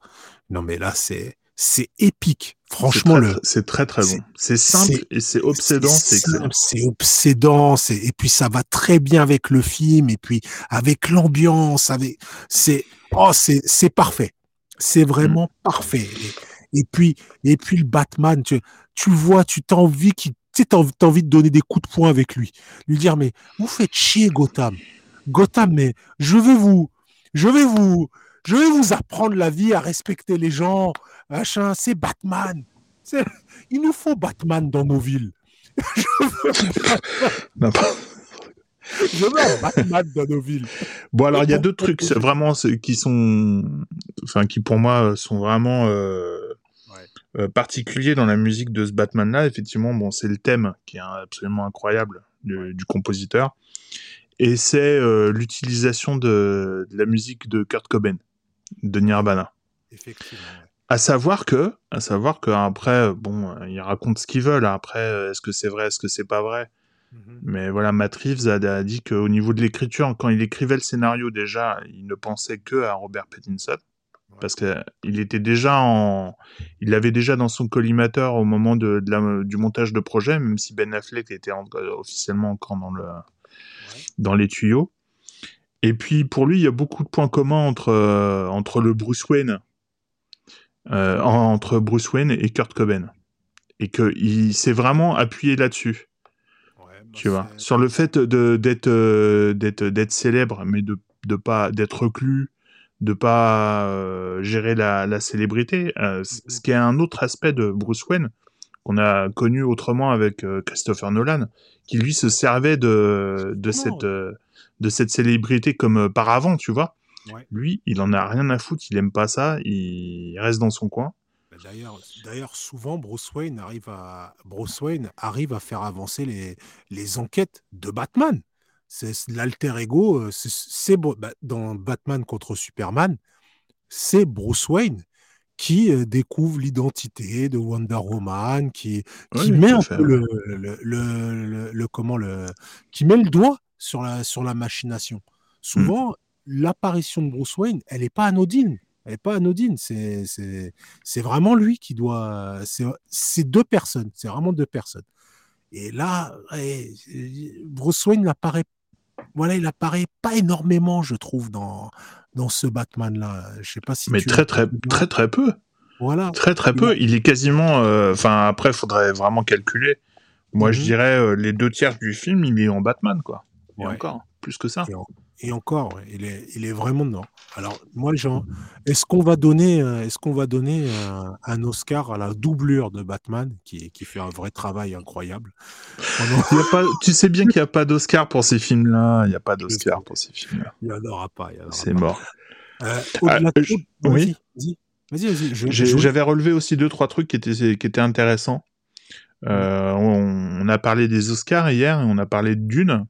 non mais là c'est c'est épique. Franchement, c'est très, très bon. C'est simple et c'est obsédant. C'est obsédant. Et puis ça va très bien avec le film et puis avec l'ambiance. Avec c'est oh c'est c'est parfait. C'est vraiment mm. parfait. Et, puis et puis le Batman, tu tu vois, tu t'as envie qu'il tu as envie de donner des coups de poing avec lui, lui dire mais vous faites chier Gotham, Gotham mais je vais vous je vais vous je vais vous apprendre la vie à respecter les gens, machin, c'est Batman. Il nous faut Batman dans nos villes. Je veux, Batman dans nos villes. Bon, alors, il y a deux trucs, vraiment, qui sont, enfin, qui pour moi sont vraiment euh, euh, particuliers dans la musique de ce Batman-là. Effectivement, bon, c'est le thème qui est absolument incroyable du, compositeur. Et c'est euh, l'utilisation de, de, la musique de Kurt Cobain, de Nirvana. Effectivement. À savoir que, à savoir que après, bon, ils racontent ce qu'ils veulent. Après, est-ce que c'est vrai, est-ce que c'est pas vrai? Mhm. Mais voilà, Matt Reeves a, dit qu'au niveau de l'écriture, quand il écrivait le scénario déjà, il ne pensait que à Robert Pattinson. Parce qu'il était déjà en, il l'avait déjà dans son collimateur au moment de, du montage de projet, même si Ben Affleck était officiellement encore dans le, dans les tuyaux. Et puis pour lui, il y a beaucoup de points communs entre, euh, entre le Bruce Wayne euh, entre Bruce Wayne et Kurt Cobain. Et qu'il s'est vraiment appuyé là-dessus. Bah, tu vois, sur le fait d'être euh, d'être célèbre, mais de de pas d'être reclus, de pas euh, gérer la, la célébrité. Mm-hmm. Ce qui est un autre aspect de Bruce Wayne qu'on a connu autrement avec Christopher Nolan, qui lui se servait de de cette de cette célébrité comme par avant, tu vois. Lui, il en a rien à foutre, il aime pas ça, il reste dans son coin. Bah, d'ailleurs, d'ailleurs, souvent Bruce Wayne arrive à Bruce Wayne arrive à faire avancer les, les enquêtes de Batman. C'est l'alter ego, euh, c'est bah, dans Batman contre Superman, c'est Bruce Wayne qui euh, découvre l'identité de Wonder Woman, qui, qui met un peu le, le, le, comment le, qui met le doigt sur la, sur la machination. Souvent, l'apparition de Bruce Wayne, elle n'est pas anodine. Elle n'est pas anodine. C'est, vraiment lui qui doit. C'est, deux personnes. C'est vraiment deux personnes. Et là, Bruce Wayne apparaît, voilà, il apparaît pas énormément, je trouve, dans, dans ce Batman-là. Je sais pas si. Mais très, très, très, très peu. Voilà. Très, très peu. Il est quasiment. Euh, enfin, après, il faudrait vraiment calculer. Moi, je mmh dirais euh, les deux tiers du film, il est en Batman, quoi. Et encore, plus que ça. Et, encore, il, est, il est vraiment dedans. Alors, moi, Jean, est-ce qu'on va donner, euh, est-ce qu'on va donner un, Oscar à la doublure de Batman, qui, qui fait un vrai travail incroyable? Pas, Tu sais bien qu'il n'y a pas d'Oscar pour ces films-là. Il n'y a pas d'Oscar pour ces films-là. Il n'y en aura pas. C'est mort. Euh, ah, oui. Vas-y, vas-y. J'avais relevé aussi deux, trois trucs qui étaient, qui étaient intéressants. Euh, on, a parlé des Oscars hier et on a parlé de Dune.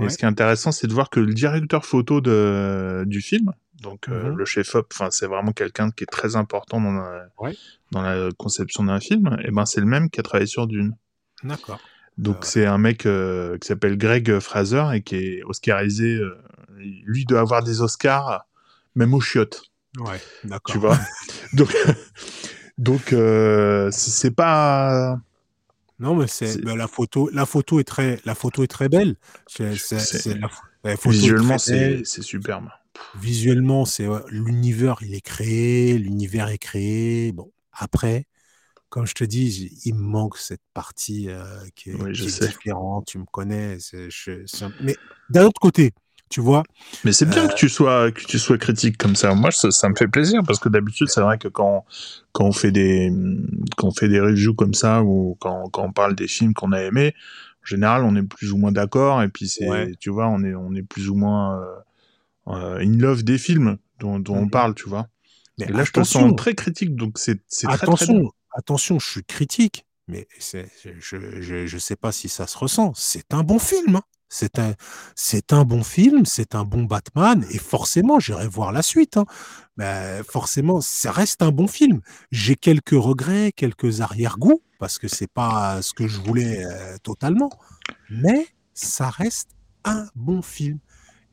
Et ce qui est intéressant, c'est de voir que le directeur photo de, du film, donc euh, mhm. le chef-op, c'est vraiment quelqu'un qui est très important dans la, dans la conception d'un film, et ben c'est le même qui a travaillé sur Dune. D'accord. Donc euh, c'est un mec euh, qui s'appelle Greg Fraser et qui est oscarisé. lui doit avoir des Oscars, même aux chiottes. Ouais, d'accord. Tu vois? (laughs) Donc, (laughs) donc c'est pas non, mais c'est la photo. La photo est très, la photo est très belle. Visuellement, c'est superbe. Visuellement, c'est l'univers, il est créé, l'univers est créé. Bon, après, comme je te dis, il me manque cette partie euh, qui est, différente. Tu me connais. Mais d'un autre côté, tu vois. Mais c'est bien que euh, tu sois que tu sois critique comme ça. Moi, ça, me fait plaisir parce que d'habitude, c'est vrai que quand quand on fait des quand on fait des reviews comme ça ou quand quand on parle des films qu'on a aimés, en général, on est plus ou moins d'accord et puis c'est tu vois, on est on est plus ou moins euh, euh in love des films dont, dont on mhm. parle, tu vois. Mais et là, je te sens très critique, donc c'est très très Attention, je suis critique, mais je, je je sais pas si ça se ressent. C'est un bon film. Hein. C'est un, c'est un bon film, c'est un bon Batman, et forcément, j'irai voir la suite. Hein. Mais forcément, ça reste un bon film. J'ai quelques regrets, quelques arrière-goûts, parce que c'est pas ce que je voulais euh, totalement, mais ça reste un bon film.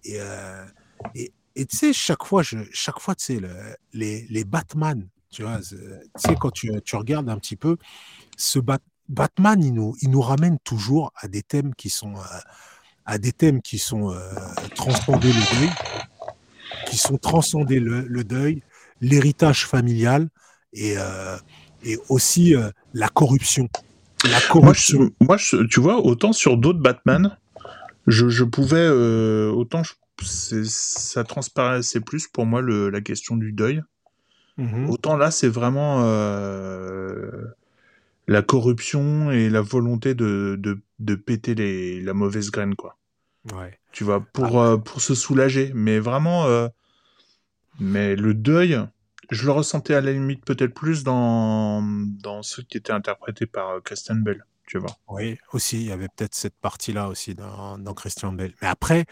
Et, euh, et, tu sais, chaque fois, je, chaque fois, tu sais, les, les Batman, tu vois, tu sais, quand tu, tu, regardes un petit peu, ce Batman, il nous, il nous ramène toujours à des thèmes qui sont euh, à des thèmes qui sont euh, transcendés le deuil, qui sont transcendés le, deuil, l'héritage familial et, euh, et aussi euh, la corruption. La corruption. Moi, tu vois, autant sur d'autres Batman, je, je pouvais autant ça transparaissait plus pour moi le, la question du deuil. Mmh autant là, c'est vraiment la corruption et la volonté de, de, de péter les, la mauvaise graine, quoi. Ouais. Tu vois, pour, euh, pour se soulager. Mais vraiment, euh, mais le deuil, je le ressentais à la limite peut-être plus dans, dans ceux qui étaient interprétés par euh, Christian Bell, tu vois. Oui, aussi, il y avait peut-être cette partie-là aussi dans, dans Christian Bell. Mais après,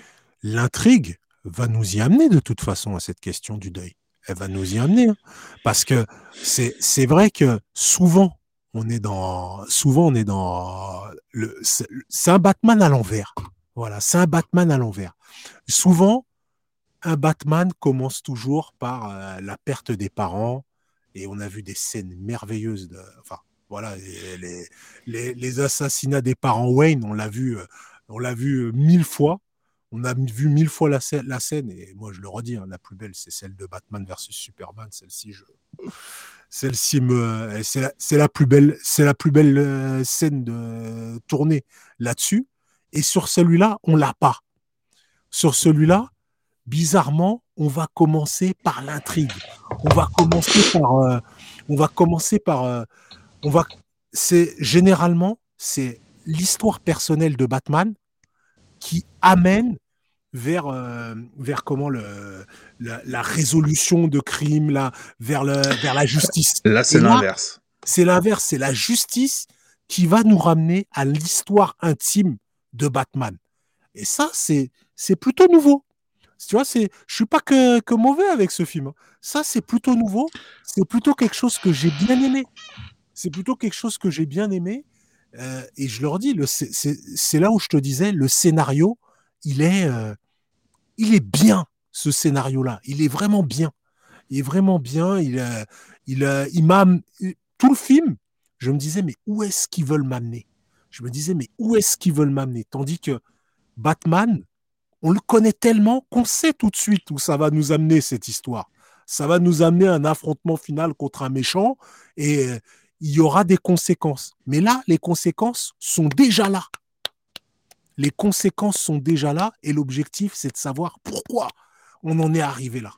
l'intrigue va nous y amener de toute façon à cette question du deuil. Elle va nous y amener. Hein. Parce que c'est vrai que souvent, on est dans, souvent, on est dans le, c'est un Batman à l'envers. Voilà, c'est un Batman à l'envers. Souvent, un Batman commence toujours par euh, la perte des parents, et on a vu des scènes merveilleuses. De, enfin, voilà, les, les, les, assassinats des parents Wayne, on l'a vu, euh, on l'a vu euh, mille fois. On a vu mille fois la scène, la scène et moi je le redis, hein, la plus belle, c'est celle de Batman versus Superman. Celle-ci, je, celle-ci me, c'est la, plus belle, c'est la plus belle scène de tournée là-dessus. Et sur celui-là, on l'a pas. Sur celui-là, bizarrement, on va commencer par l'intrigue. On va commencer par, euh, on va commencer par, euh, on va, c'est généralement c'est l'histoire personnelle de Batman qui amène vers, euh, vers comment le, la, résolution de crimes, là, vers, le, vers la justice. Là, c'est l'inverse. C'est l'inverse, c'est la justice qui va nous ramener à l'histoire intime de Batman. Et ça, c'est, plutôt nouveau. Tu vois, c'est, je suis pas que, que mauvais avec ce film. Hein. Ça, c'est plutôt nouveau. C'est plutôt quelque chose que j'ai bien aimé. C'est plutôt quelque chose que j'ai bien aimé. Euh, et je leur dis, c'est là où je te disais, le scénario, il est, euh, il est bien, ce scénario-là. Il est vraiment bien. Il est vraiment bien. Il, euh, il m'a tout le film. Je me disais, mais où est-ce qu'ils veulent m'amener? Je me disais, mais où est-ce qu'ils veulent m'amener? Tandis que Batman, on le connaît tellement qu'on sait tout de suite où ça va nous amener cette histoire. Ça va nous amener à un affrontement final contre un méchant et il y aura des conséquences. Mais là, les conséquences sont déjà là. Les conséquences sont déjà là et l'objectif, c'est de savoir pourquoi on en est arrivé là.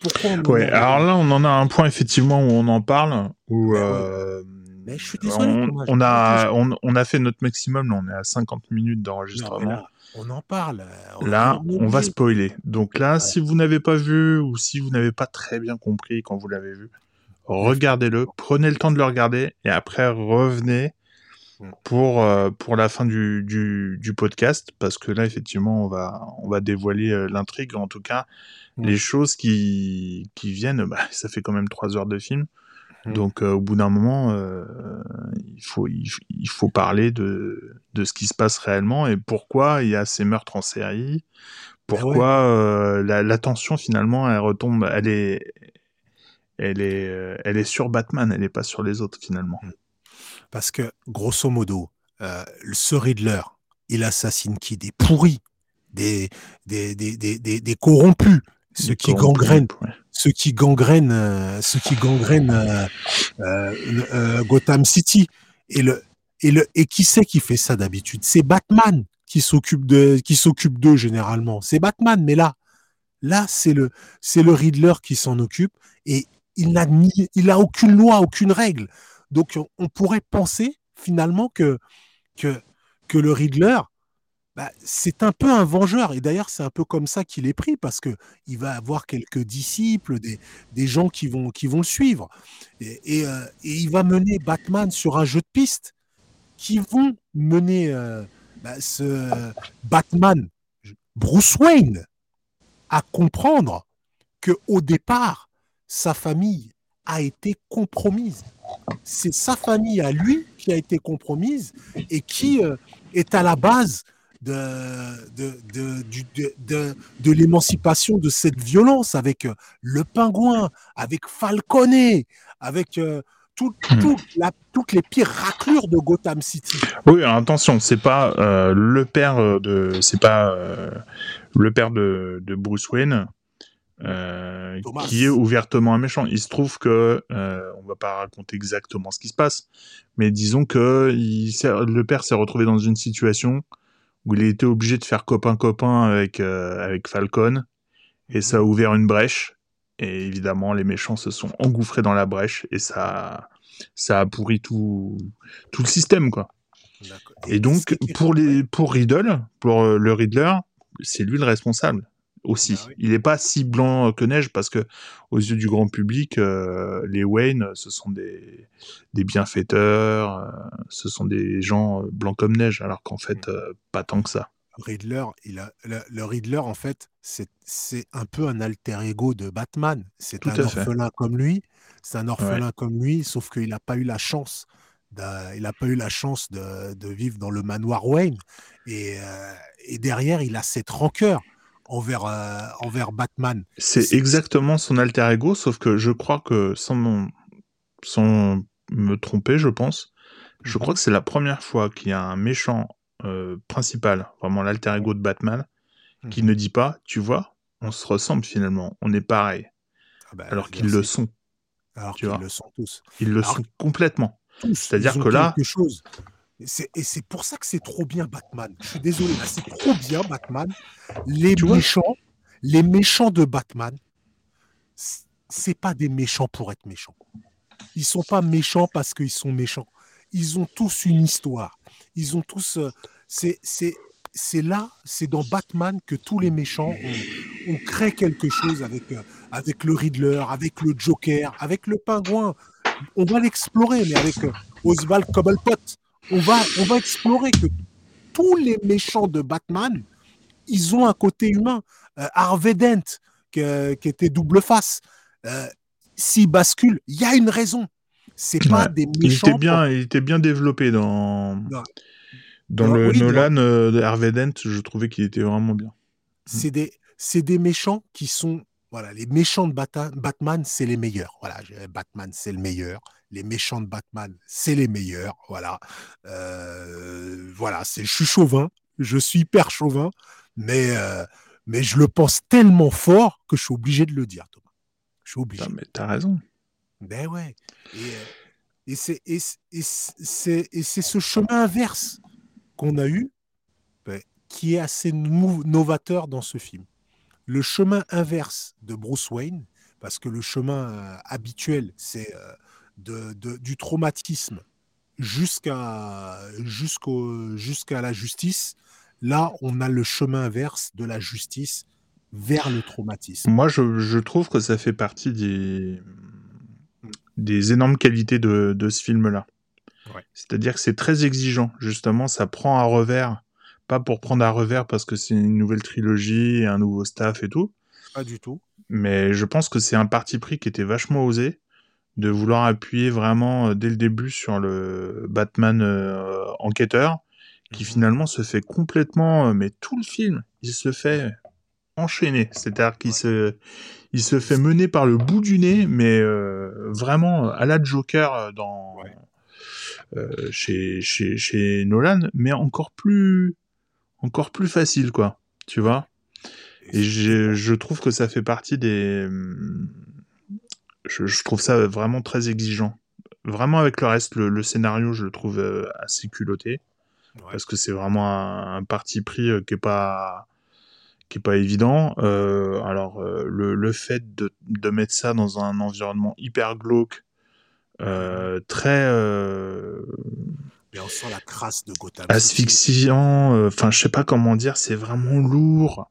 Pourquoi ouais, alors là, on en a un point effectivement où on en parle, où euh, Mais je suis désolé, on, a, on, a fait notre maximum, là, on est à 50 minutes d'enregistrement. On en parle. là, on va spoiler. Donc là, si vous n'avez pas vu ou si vous n'avez pas très bien compris quand vous l'avez vu, regardez-le, prenez le temps de le regarder et après revenez. Pour, euh, pour la fin du, du, podcast parce que là effectivement on va, on va dévoiler euh, l'intrigue en tout cas mm. les choses qui, qui viennent bah, (laughs) ça fait quand même trois heures de film mm. donc euh, au bout d'un moment il, faut, il, faut parler de, de ce qui se passe réellement et pourquoi il y a ces meurtres en série pourquoi la, la, tension finalement elle retombe elle est elle est, elle est sur Batman, elle n'est pas sur les autres finalement. Hmm. Parce que, grosso modo, euh, ce Riddler, il assassine qui? Des pourris, des, des, des, des, des corrompus, ceux qui gangrènent, ceux qui gangrènent, euh, ceux qui gangrènent Gotham City. Et le, et le, et qui c'est qui fait ça d'habitude? C'est Batman qui s'occupe de, qui s'occupe d'eux généralement. C'est Batman, mais là, là, c'est le, c'est le Riddler qui s'en occupe et il n'a ni, il a aucune loi, aucune règle. Donc on, pourrait penser finalement que, le Riddler, bah, c'est un peu un vengeur. Et d'ailleurs, c'est un peu comme ça qu'il est pris, parce que il va avoir quelques disciples, des, gens qui vont, qui vont le suivre. Et, et, euh, il va mener Batman sur un jeu de piste qui vont mener euh, bah, ce Batman, Bruce Wayne, à comprendre que au départ, sa famille a été compromise. C'est sa famille à lui qui a été compromise et qui euh, est à la base de, de, de, l'émancipation de cette violence avec euh, le pingouin, avec Falcone, avec euh, hmm. toutes les pires raclures de Gotham City. Oui, attention, c'est pas le père de, c'est pas le père de Bruce Wayne euh, qui est ouvertement un méchant. Il se trouve que, euh, on va pas raconter exactement ce qui se passe, mais disons que il le père s'est retrouvé dans une situation où il a été obligé de faire copain-copain avec, euh, avec Falcon, et ça a mhm. ouvert une brèche, et évidemment les méchants se sont engouffrés dans la brèche, et ça, ça a pourri tout, tout le système, quoi. Et, donc, pour, les, pour Riddle, pour le Riddler, c'est lui le responsable aussi. Bah il n'est pas si blanc que neige parce que aux yeux du grand public, euh, les Wayne, ce sont des, des bienfaiteurs, euh, ce sont des gens euh, blancs comme neige, alors qu'en fait, mm. pas tant que ça. Riddler, il a, le, Riddler, en fait, c'est un peu un alter ego de Batman. C'est un orphelin comme lui. C'est un orphelin comme lui, sauf qu'il n'a pas eu la chance. il n'a pas eu la chance de, de, vivre dans le manoir Wayne. Et, et derrière, il a cette rancœur envers, euh, envers Batman. C'est exactement son alter ego, sauf que je crois que, sans, sans me tromper, je pense, je crois mhm. que c'est la première fois qu'il y a un méchant euh, principal, vraiment l'alter ego de Batman, qui mhm. ne dit pas, tu vois, on se ressemble finalement, on est pareil. Ah bah, alors qu'ils le sont. Alors qu'ils le sont tous. Ils le sont complètement. C'est-à-dire que là, chose. Et c'est pour ça que c'est trop bien Batman. Je suis désolé, c'est trop bien Batman. Les méchants, les méchants de Batman, c'est pas des méchants pour être méchants. Ils sont pas méchants parce qu'ils sont méchants. Ils ont tous une histoire. Ils ont tous. Euh, c'est c'est là, c'est dans Batman que tous les méchants, on, crée quelque chose avec, euh, avec le Riddler, avec le Joker, avec le Pingouin. On va l'explorer, mais avec euh, Oswald Cobblepot. On va, on va explorer que tous les méchants de Batman, ils ont un côté humain. Euh, Harvey Dent, qui, était double face, s'il bascule, il y a une raison. C'est pas des méchants. Il était bien, il était bien développé dans. Dans le Nolan euh, de Harvey Dent, je trouvais qu'il était vraiment bien. C'est des, c'est des méchants qui sont, voilà, les méchants de Batman, c'est les meilleurs. Voilà, Batman, c'est le meilleur. Les méchants de Batman, c'est les meilleurs. Voilà, euh, voilà, c'est, je suis chauvin, je suis hyper chauvin, mais, euh, mais je le pense tellement fort que je suis obligé de le dire, Thomas. Je suis obligé. Non, mais t'as raison. Ben ouais. Et, et c'est, et, et c'est, et c'est ce chemin inverse qu'on a eu, ben, qui est assez novateur dans ce film. Le chemin inverse de Bruce Wayne, parce que le chemin euh, habituel, c'est euh, de, du traumatisme jusqu'à jusqu'au jusqu'à la justice. Là, on a le chemin inverse de la justice vers le traumatisme. Moi, je, je trouve que ça fait partie des, des énormes qualités de, de ce film-là. C'est-à-dire que c'est très exigeant, justement, ça prend à revers, pas pour prendre à revers parce que c'est une nouvelle trilogie, un nouveau staff et tout. Pas du tout. Mais je pense que c'est un parti pris qui était vachement osé, de vouloir appuyer vraiment euh, dès le début sur le Batman euh, enquêteur, qui mhm. finalement se fait complètement, euh, mais tout le film, il se fait enchaîner. C'est-à-dire qu'il se, il se fait mener par le bout du nez, mais vraiment à la Joker dans, euh, chez, chez, chez Nolan, mais encore plus, encore plus facile, quoi. Tu vois Et je trouve que ça fait partie des. Je, trouve ça vraiment très exigeant. Vraiment, avec le reste, le, scénario, je le trouve euh, assez culotté. Parce que c'est vraiment un, parti pris euh, qui est pas qui est pas évident. alors le, le, fait de, de, mettre ça dans un environnement hyper glauque, euh, très. Euh, on sent la crasse de Gotham. Asphyxiant. Euh, enfin, je sais pas comment dire. C'est vraiment lourd.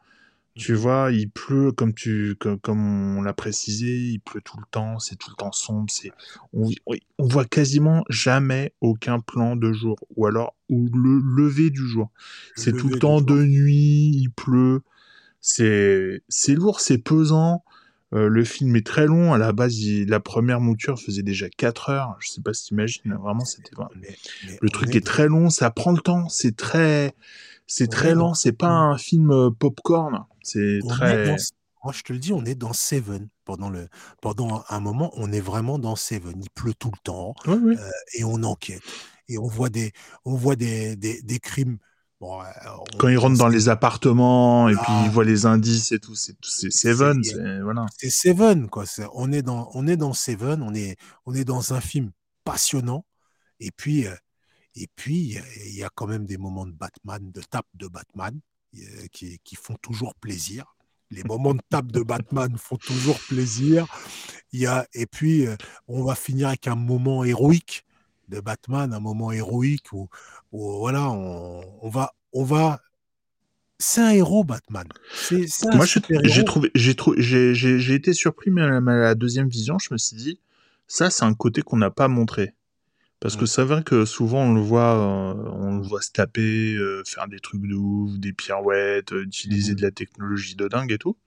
Tu mhm. vois, il pleut comme tu comme, on l'a précisé, il pleut tout le temps, c'est tout le temps sombre, c'est on, on voit quasiment jamais aucun plan de jour ou alors ou le lever du jour. C'est tout le temps de nuit, il pleut. C'est c'est lourd, c'est pesant. Euh, le film est très long. À la base, la première mouture faisait déjà 4 heures. Je sais pas si t'imagines. Vraiment, c'était le truc est, très long. Ça prend le temps. C'est très, c'est très lent. C'est pas un film euh, popcorn. C'est très. Moi, je te le dis, on est dans Seven. Pendant, le... Pendant un moment, on est vraiment dans Seven. Il pleut tout le temps. Euh, et on enquête. Et on voit des, on voit des, des, des crimes euh, Quand il rentre dans les appartements et puis il voit les indices et tout, c'est Seven, c'est voilà. C'est Seven quoi. on est dans on est dans Seven, on est on est dans un film passionnant et puis euh, et puis il y, a quand même des moments de Batman, de tape de Batman euh, qui, qui font toujours plaisir. Les (laughs) moments de tape de Batman font toujours plaisir. Il y a et puis on va finir avec un moment héroïque de Batman, un moment héroïque où, voilà, on, va, on va. C'est un héros, Batman. Moi, j'ai trouvé, j'ai j'ai été surpris, mais à la, deuxième vision, je me suis dit, ça, c'est un côté qu'on n'a pas montré. Parce que mmh. c'est vrai que souvent on le voit, euh, on le voit se taper, euh, faire des trucs de ouf, des pirouettes, euh, utiliser mmh. de la technologie de dingue et tout.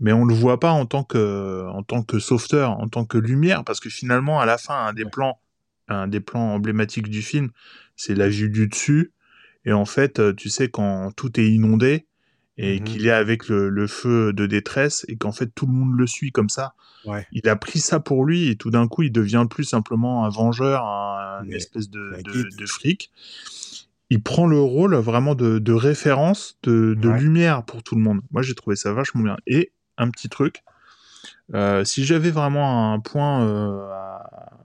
Mais on le voit pas en tant que, en tant que sauveteur, en tant que lumière, parce que finalement, à la fin, un des plans un des plans emblématiques du film, c'est la vue du dessus. Et en fait, euh, tu sais, quand tout est inondé et mmh qu'il est avec le, feu de détresse et qu'en fait tout le monde le suit comme ça, il a pris ça pour lui et tout d'un coup, il devient plus simplement un vengeur, un, une espèce de, de, fric. Il prend le rôle vraiment de, référence, de, lumière pour tout le monde. Moi, j'ai trouvé ça vachement bien. Et un petit truc, euh, si j'avais vraiment un point euh, à,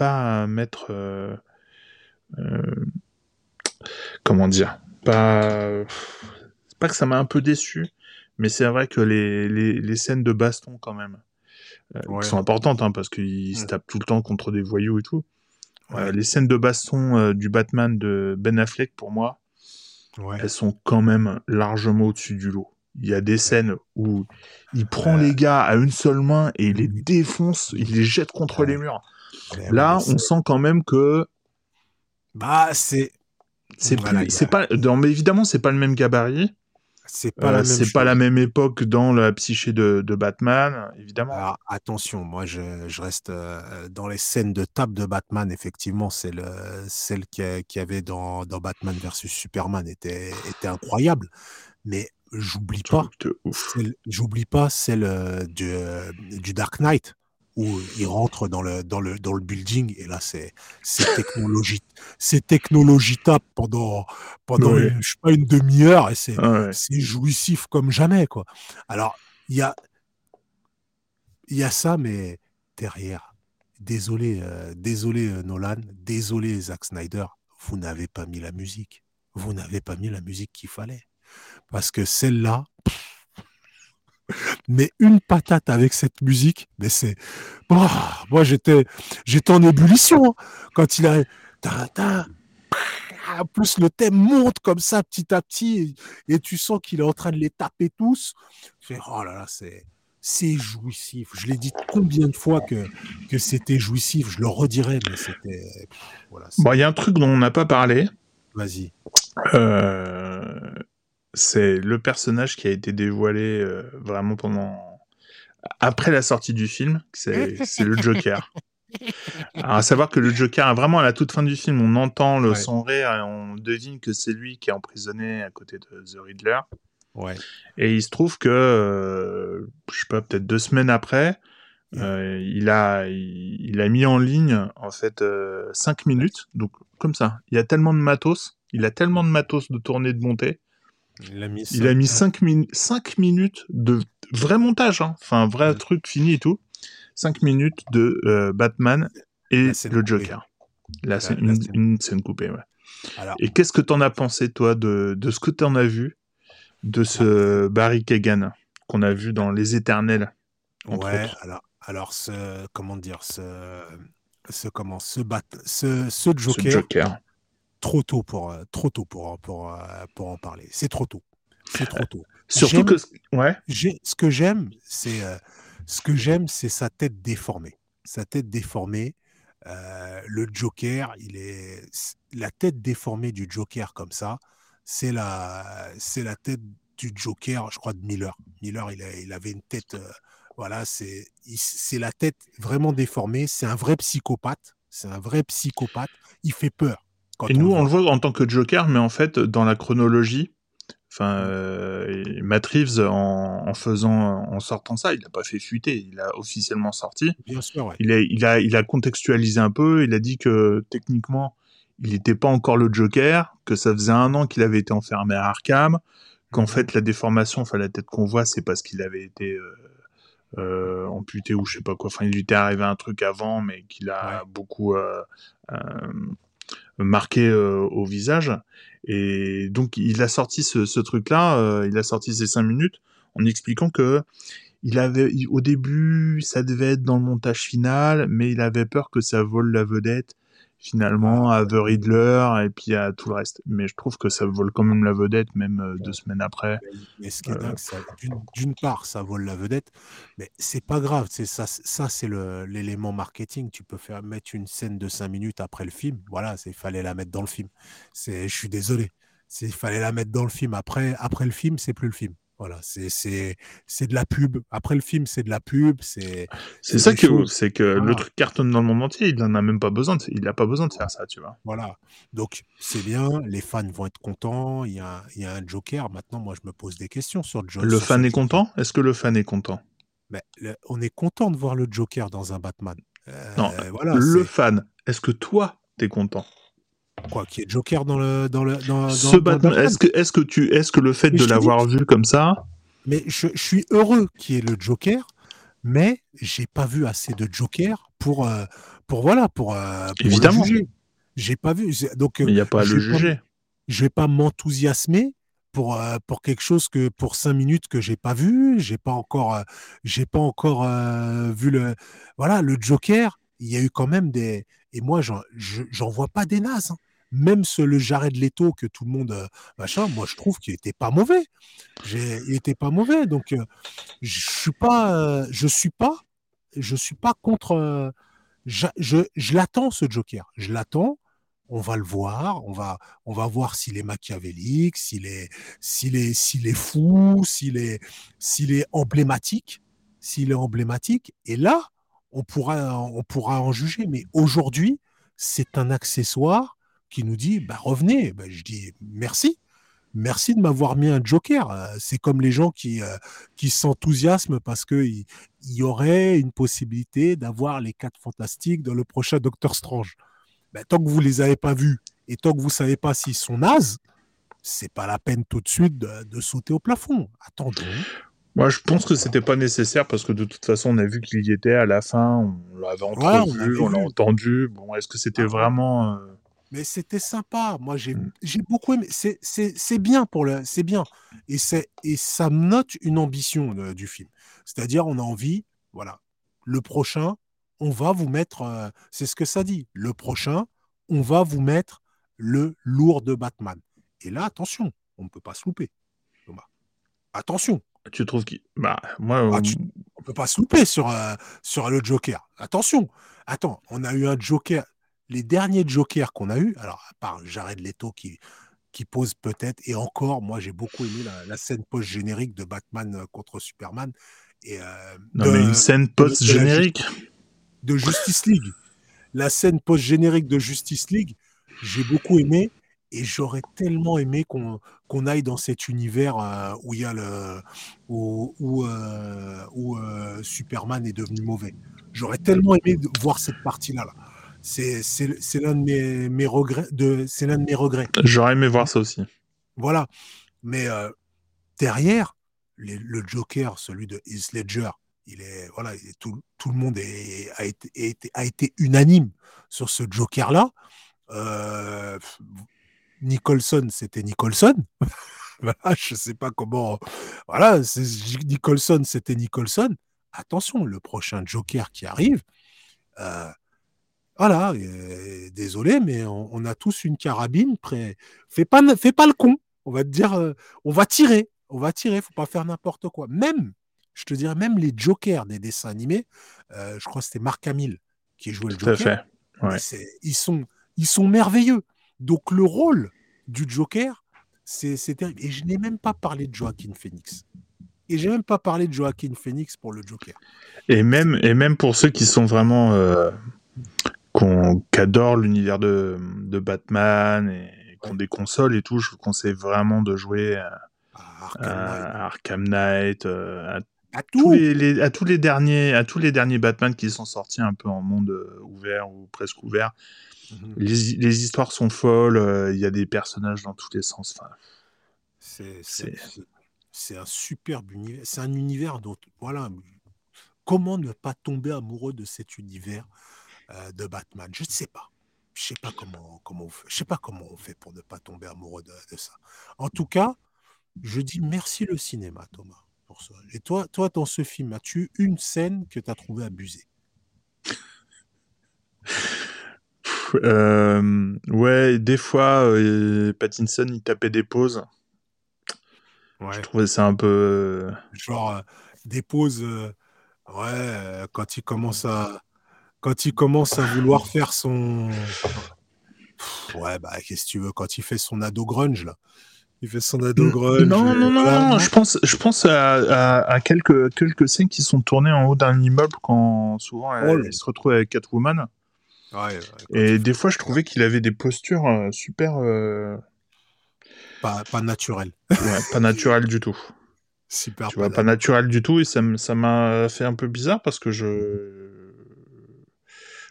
pas mettre. Euh, euh, comment dire Pas. Pas que ça m'a un peu déçu, mais c'est vrai que les, les, scènes de baston, quand même, euh, qui sont importantes, hein, parce qu'ils se tapent tout le temps contre des voyous et tout. les scènes de baston du Batman de Ben Affleck, pour moi, elles sont quand même largement au-dessus du lot. Il y a des scènes où il prend les gars à une seule main et il les défonce, il les jette contre les murs. Là, on sent quand même que. Bah, c'est. C'est pas. mais évidemment, c'est pas le même gabarit. C'est pas, la, euh, même pas la même époque dans la psyché de, Batman, évidemment. Alors, attention, moi je, reste euh, dans les scènes de table de Batman, effectivement, c'est le, celle qu'il y avait dans, dans, Batman versus Superman était, était incroyable. Mais j'oublie pas, j'oublie pas celle euh, du, du Dark Knight où il rentre dans le, dans le, dans le building et là, c'est, c'est technologie, c'est technologie tape pendant, pendant je sais pas, une demi-heure et c'est, c'est jouissif comme jamais, quoi. Alors, il y a, il y a ça, mais derrière, désolé, euh, désolé euh, Nolan, désolé Zack Snyder, vous n'avez pas mis la musique. Vous n'avez pas mis la musique qu'il fallait. Parce que celle-là, mais une patate avec cette musique, mais c'est. moi, j'étais, j'étais en ébullition hein. quand il a. En plus, le thème monte comme ça petit à petit et tu sens qu'il est en train de les taper tous. fais, oh là là, c'est. C'est jouissif. Je l'ai dit combien de fois que, que c'était jouissif. Je le redirai, mais c'était. Voilà, bon, il y a un truc dont on n'a pas parlé. Vas-y. Euh, c'est le personnage qui a été dévoilé euh, vraiment pendant après la sortie du film, c'est le Joker. Alors, (laughs) à savoir que le Joker, vraiment à la toute fin du film, on entend le son rire et on devine que c'est lui qui est emprisonné à côté de The Riddler. Ouais. Et il se trouve que, euh, je sais pas, peut-être deux semaines après, euh, il a il, a mis en ligne en fait cinq minutes. Donc comme ça, il y a tellement de matos, il a tellement de matos de tournée de montée il a mis, il a mis 5, minutes de vrai montage, hein. enfin, vrai truc fini et tout. 5 minutes de euh, Batman et le Joker. Là, c'est une, scène coupée, ouais. et qu'est-ce que t'en as pensé, toi, de, de ce que t'en as vu de ce Barry Kagan qu'on a vu dans Les Éternels Ouais, alors, alors ce, comment dire, ce, ce, comment, ce, bat, ce, ce Joker, ce Joker trop tôt pour, euh, trop tôt pour, pour, euh, pour en parler. C'est trop tôt. C'est trop tôt. Surtout que ouais. Ce que j'aime, c'est euh, ce que j'aime, c'est sa tête déformée. Sa tête déformée. le Joker, il est la tête déformée du Joker comme ça. C'est la, c'est la tête du Joker, je crois de Miller. Miller, il, a, il avait une tête, voilà, c'est, c'est la tête vraiment déformée. C'est un vrai psychopathe. C'est un vrai psychopathe. Il fait peur. Et nous, on le voit en tant que Joker, mais en fait, dans la chronologie, enfin, euh, Matt Reeves, en, faisant, en sortant ça, il n'a pas fait fuiter, il a officiellement sorti. Bien sûr, ouais. il, a, il, a, il a contextualisé un peu, il a dit que techniquement, il n'était pas encore le Joker, que ça faisait un an qu'il avait été enfermé à Arkham, qu'en mhm. fait, la déformation, enfin, la tête qu'on voit, c'est parce qu'il avait été. Euh, euh, amputé ou je sais pas quoi. Enfin, il lui était arrivé un truc avant, mais qu'il a beaucoup euh, euh, marqué euh, au visage. Et donc il a sorti ce, truc-là, euh, il a sorti ces cinq minutes en expliquant que il avait au début ça devait être dans le montage final, mais il avait peur que ça vole la vedette finalement à The Riddler et puis à tout le reste. Mais je trouve que ça vole quand même la vedette, même euh, deux semaines après. Mais ce qui est dingue, d'une part, ça vole la vedette, mais c'est pas grave. C'est ça, ça c'est l'élément marketing. Tu peux faire mettre une scène de cinq minutes après le film. Voilà, il fallait la mettre dans le film. Je suis désolé. Il fallait la mettre dans le film. Après, après le film, c'est plus le film. Voilà, c'est de la pub. Après le film, c'est de la pub. C'est ça que c'est que le truc cartonne dans le monde entier. Il n'en a même pas besoin. De, il n'a pas besoin de faire ça, tu vois. Voilà. Donc c'est bien. Les fans vont être contents. Il y a, il y a un Joker. Maintenant, moi, je me pose des questions sur le Joker. Le fan est content? Est-ce que le fan est content? Mais, ben, On est content de voir le Joker dans un Batman. Euh, non. Voilà, le fan. Est-ce que toi, tu es content? Quoi, qui est Joker dans le dans le dans, Ce Batman, Est-ce que est-ce que tu est-ce que le fait de l'avoir vu comme ça Mais je, je suis heureux qu'il y ait le Joker, mais j'ai pas vu assez de Joker pour euh, pour voilà pour, euh, pour évidemment. J'ai pas vu donc. il n'y a pas à le juger. je vais pas m'enthousiasmer pour euh, pour quelque chose que pour cinq minutes que j'ai pas vu, j'ai pas encore j'ai pas encore vu le voilà le Joker. Il y a eu quand même des et moi j'en j'en vois pas des nazes. Hein. Même ce, le Jared Leto que tout le monde machin, moi je trouve qu'il était pas mauvais. Il était pas mauvais, donc je suis pas, je suis pas, je suis pas contre. je, je, l'attends ce Joker, je l'attends. On va le voir, on va, on va voir s'il est machiavélique, s'il est, s'il est, s'il est fou, s'il est, s'il est emblématique, s'il est emblématique. Et là, on pourra, on pourra en juger. Mais aujourd'hui, c'est un accessoire qui nous dit bah, revenez. Bah, je dis merci. Merci de m'avoir mis un joker. Euh, c'est comme les gens qui, euh, qui s'enthousiasment parce qu'il y aurait une possibilité d'avoir les quatre fantastiques dans le prochain Doctor Strange. Bah, tant que vous ne les avez pas vus et tant que vous ne savez pas s'ils sont nazes, c'est pas la peine tout de suite de, sauter au plafond. Attendons. Moi, je pense que c'était pas nécessaire parce que de toute façon, on a vu qu'il y était à la fin, on l'avait entendu, on l'a entendu. Bon, est-ce que c'était ah vraiment. Euh, mais c'était sympa. Moi, j'ai mmh. beaucoup aimé. C'est bien pour le, c'est bien. Et et ça note une ambition du film. C'est-à-dire, on a envie, voilà, le prochain, on va vous mettre. Euh, c'est ce que ça dit. Le prochain, on va vous mettre le lourd de Batman. Et là, attention, on ne peut pas se louper. Attention. Tu trouves qu'il. Bah, moi. Ah, euh, on peut pas se louper sur, euh, sur le Joker. Attention. Attends, on a eu un Joker les derniers Jokers qu'on a eu, alors à part Jared Leto qui, qui pose peut-être, et encore, moi j'ai beaucoup aimé la, scène post-générique de Batman euh, contre Superman. Et, euh, non, mais une scène post-générique de, Justice League. La scène post-générique de Justice League, j'ai beaucoup aimé. Et j'aurais tellement aimé qu'on qu'on aille dans cet univers euh, où il y a le où, où, où Superman est devenu mauvais. J'aurais tellement aimé voir cette partie-là. Là. C'est l'un de mes, mes regrets. C'est l'un de mes regrets. J'aurais aimé voir ça aussi. Voilà. Mais euh, derrière, le Joker, celui de Heath Ledger, il est voilà, tout, tout, le monde est, a, été, a été unanime sur ce Joker-là. Euh, Nicholson, c'était Nicholson. (laughs) voilà, je sais pas comment. Voilà, Nicholson, c'était Nicholson. Attention, le prochain Joker qui arrive, euh, voilà, désolé, mais on, a tous une carabine prêt. Fais pas, fais pas le con. On va te dire, euh, on va tirer, on va tirer. Faut pas faire n'importe quoi. Même, je te dirais, même les Jokers des dessins animés. Euh, je crois que c'était Marc Hamill qui jouait le Joker. Ils sont, ils sont merveilleux. Donc le rôle du Joker, c'est terrible. Et je n'ai même pas parlé de Joaquin Phoenix. Et j'ai même pas parlé de Joaquin Phoenix pour le Joker. Et même, et même pour ceux qui sont vraiment euh, qu'on adore l'univers de, de, Batman et qu'on des consoles et tout, je vous conseille vraiment de jouer à, Arkham, Knight, euh, à, tous les, à tous les derniers à tous les derniers Batman qui sont sortis un peu en monde euh, ouvert ou presque ouvert. Mhm. les, les, histoires sont folles, euh, il y a des personnages dans tous les sens. Enfin, c'est un superbe univers. C'est un univers dont voilà. Comment ne pas tomber amoureux de cet univers? Euh, de Batman. Je ne sais pas. Je sais pas comment, comment on fait. Je sais pas comment on fait pour ne pas tomber amoureux de, ça. En tout cas, je dis merci le cinéma, Thomas, pour ça. Et toi, toi dans ce film, as-tu une scène que tu as trouvée abusée? Euh, Ouais, des fois, euh, Pattinson, il tapait des pauses. Ouais. Je trouvais ça un peu. Genre, des pauses. ouais, quand il commence à quand il commence à vouloir faire son. Ouais, bah, qu'est-ce que tu veux, quand il fait son ado grunge, là. Il fait son ado grunge. Non, non, non, non, je pense, je pense à, quelques, quelques scènes qui sont tournées en haut d'un immeuble quand souvent oh il se retrouve avec Catwoman. Ouais, et des fois, je trouvais qu'il avait des postures euh, super. Euh, pas, pas naturelles. Ouais, pas naturelles du tout. (laughs) Super. Tu pas vois, pas naturel du tout, et ça m'a fait un peu bizarre parce que je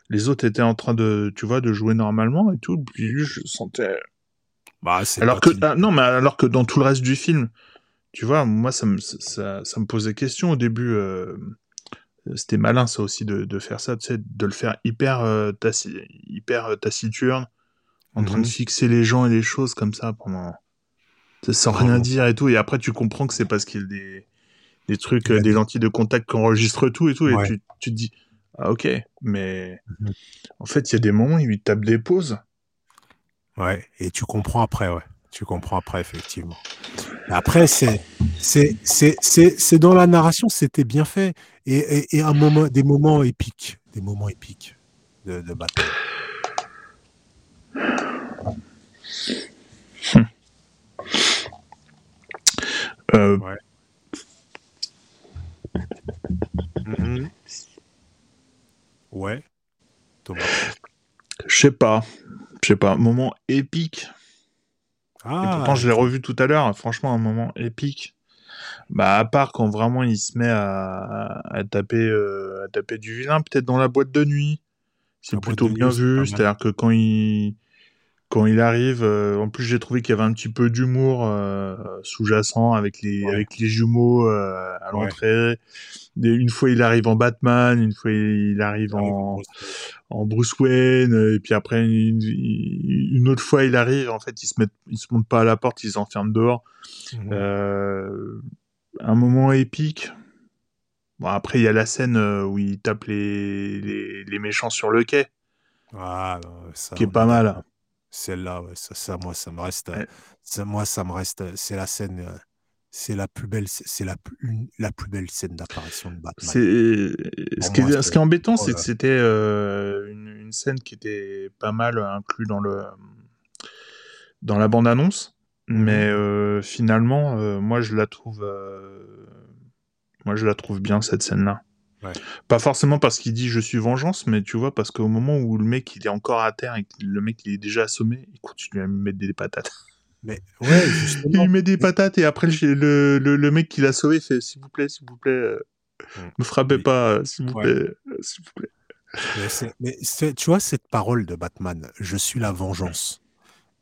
les autres étaient en train de, tu vois, de jouer normalement et tout. Puis je sentais. Bah, alors que ah, non, mais alors que dans tout le reste du film, tu vois, moi ça me ça, ça me posait question au début. Euh, c'était malin ça aussi de, de, faire ça, tu sais, de le faire hyper euh, hyper euh, taciturne, en train de mhm. fixer les gens et les choses comme ça pendant sans rien dire et tout. Et après tu comprends que c'est parce qu'il y a des des trucs, des lentilles de contact qui enregistrent tout et tout, et tu, tu te dis ah, ok, mais mhm. en fait, il y a des moments où il tape des pauses. Ouais, et tu comprends après, ouais. Tu comprends après, effectivement. Après, c'est, c'est, c'est, c'est, dans la narration, c'était bien fait. Et, et, un moment, des moments épiques. Des moments épiques de, de bataille. Euh... Ouais. Mhm. Ouais. Thomas. Je sais pas. Je sais pas. Moment épique. Ah, et pourtant, je l'ai revu tout à l'heure. Franchement, un moment épique. Bah, à part quand vraiment il se met à, à taper, euh, à taper du vilain, peut-être dans la boîte de nuit. C'est plutôt bien vu. C'est-à-dire que quand il, quand il arrive, euh, en plus j'ai trouvé qu'il y avait un petit peu d'humour euh, sous-jacent avec les avec les jumeaux euh, à l'entrée. Une fois il arrive en Batman, une fois il arrive en en Bruce Wayne, et puis après une, autre fois il arrive, en fait il se met il se monte pas à la porte, il s'enferme dehors. Mmh. un moment épique. Bon après il y a la scène où il tape les, les, les méchants sur le quai. Ah, ça, qui est pas mal. Celle-là, ouais, ça, ça, moi, ça me reste, ça, moi, ça me reste, c'est la scène, c'est la plus belle, c'est la la plus belle scène d'apparition de Batman. C'est, ce, qui est, ce qui est embêtant, c'est que c'était une, une, scène qui était pas mal inclue dans le, dans la bande-annonce, mmh mais finalement, moi, je la trouve, moi, je la trouve bien cette scène-là. Pas forcément parce qu'il dit je suis vengeance, mais tu vois, parce qu'au moment où le mec il est encore à terre et que le mec il est déjà assommé, il continue à me mettre des patates. Mais ouais, (laughs) il met des patates et après le, le, le mec qui l'a sauvé fait s'il vous plaît, s'il vous plaît, euh, mmh. me frappez pas, euh, s'il vous plaît, euh, s'il vous plaît. Mais, tu vois cette parole de Batman, je suis la vengeance.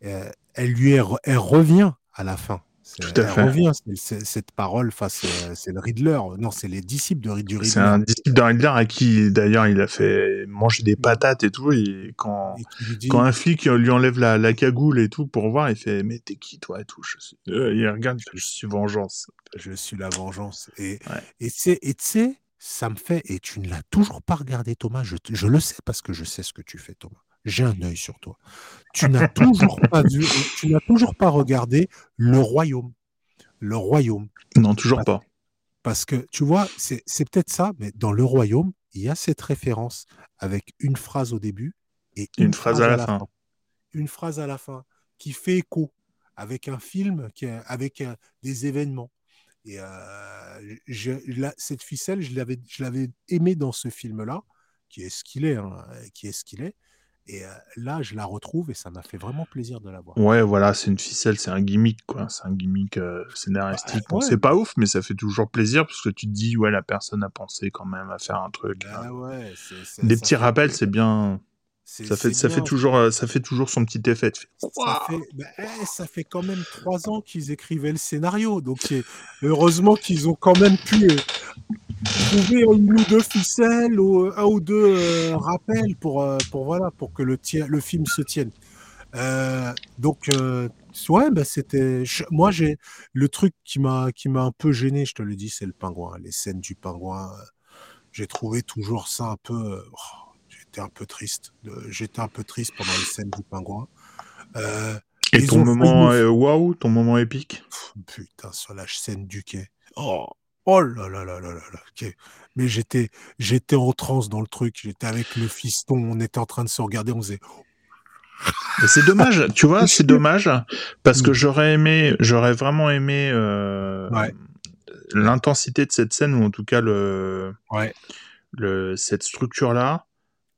elle lui elle revient à la fin. Tout à fait. revient, cette parole face, euh, c'est le Riddler. Non, c'est les disciples de, du Riddler. C'est un disciple de Riddler à qui, d'ailleurs, il a fait manger des patates et tout. Et quand, quand un flic lui enlève la, la, cagoule et tout pour voir, il fait Mais t'es qui, toi et tout je suis... Euh, il regarde, je suis vengeance. Je suis la vengeance. Et tu sais, ça me fait. Et tu ne l'as toujours pas regardé, Thomas. Je, je le sais parce que je sais ce que tu fais, Thomas j'ai un œil sur toi. Tu n'as toujours pas vu, tu n'as toujours pas regardé le royaume. Le royaume. Non, toujours pas. Parce que tu vois, c'est peut-être ça, mais dans le royaume, il y a cette référence avec une phrase au début et une, phrase, à la, fin. Une phrase à la fin qui fait écho avec un film, qui avec euh, des événements. Et euh, je, cette ficelle, je l'avais aimé dans ce film-là, qui est ce qu'il est, hein, qui est ce qu'il est. Et là, je la retrouve et ça m'a fait vraiment plaisir de la voir. Ouais, voilà, c'est une ficelle, c'est un gimmick, quoi. C'est un gimmick scénaristique. Bah, c'est pas ouf, mais ça fait toujours plaisir parce que tu te dis, ouais, la personne a pensé quand même à faire un truc. Bah Des petits rappels, c'est bien. Ça fait, ça, fait toujours, ça fait toujours son petit effet. Ça, fait, bah, eh, ça fait quand même trois ans qu'ils écrivaient le scénario. Donc, heureusement qu'ils ont quand même pu trouver une ou deux ficelles ou euh, un ou deux euh, rappels pour, euh, pour, voilà, pour que le, le film se tienne. donc, ouais, bah, c'était. Moi, j'ai le truc qui m'a qui m'a un peu gêné, je te le dis, c'est le pingouin. Les scènes du pingouin, j'ai trouvé toujours ça un peu. Oh, j'étais un peu triste. J'étais un peu triste pendant les scènes du pingouin. Et ton moment waouh, ton moment épique? Putain, sur la scène du quai. Oh, Oh là là là là là là. Mais j'étais, j'étais en transe dans le truc. J'étais avec le fiston. On était en train de se regarder. On faisait. c'est dommage, tu vois, c'est dommage parce que mmh. j'aurais aimé, j'aurais vraiment aimé euh, l'intensité de cette scène ou en tout cas le, le cette structure là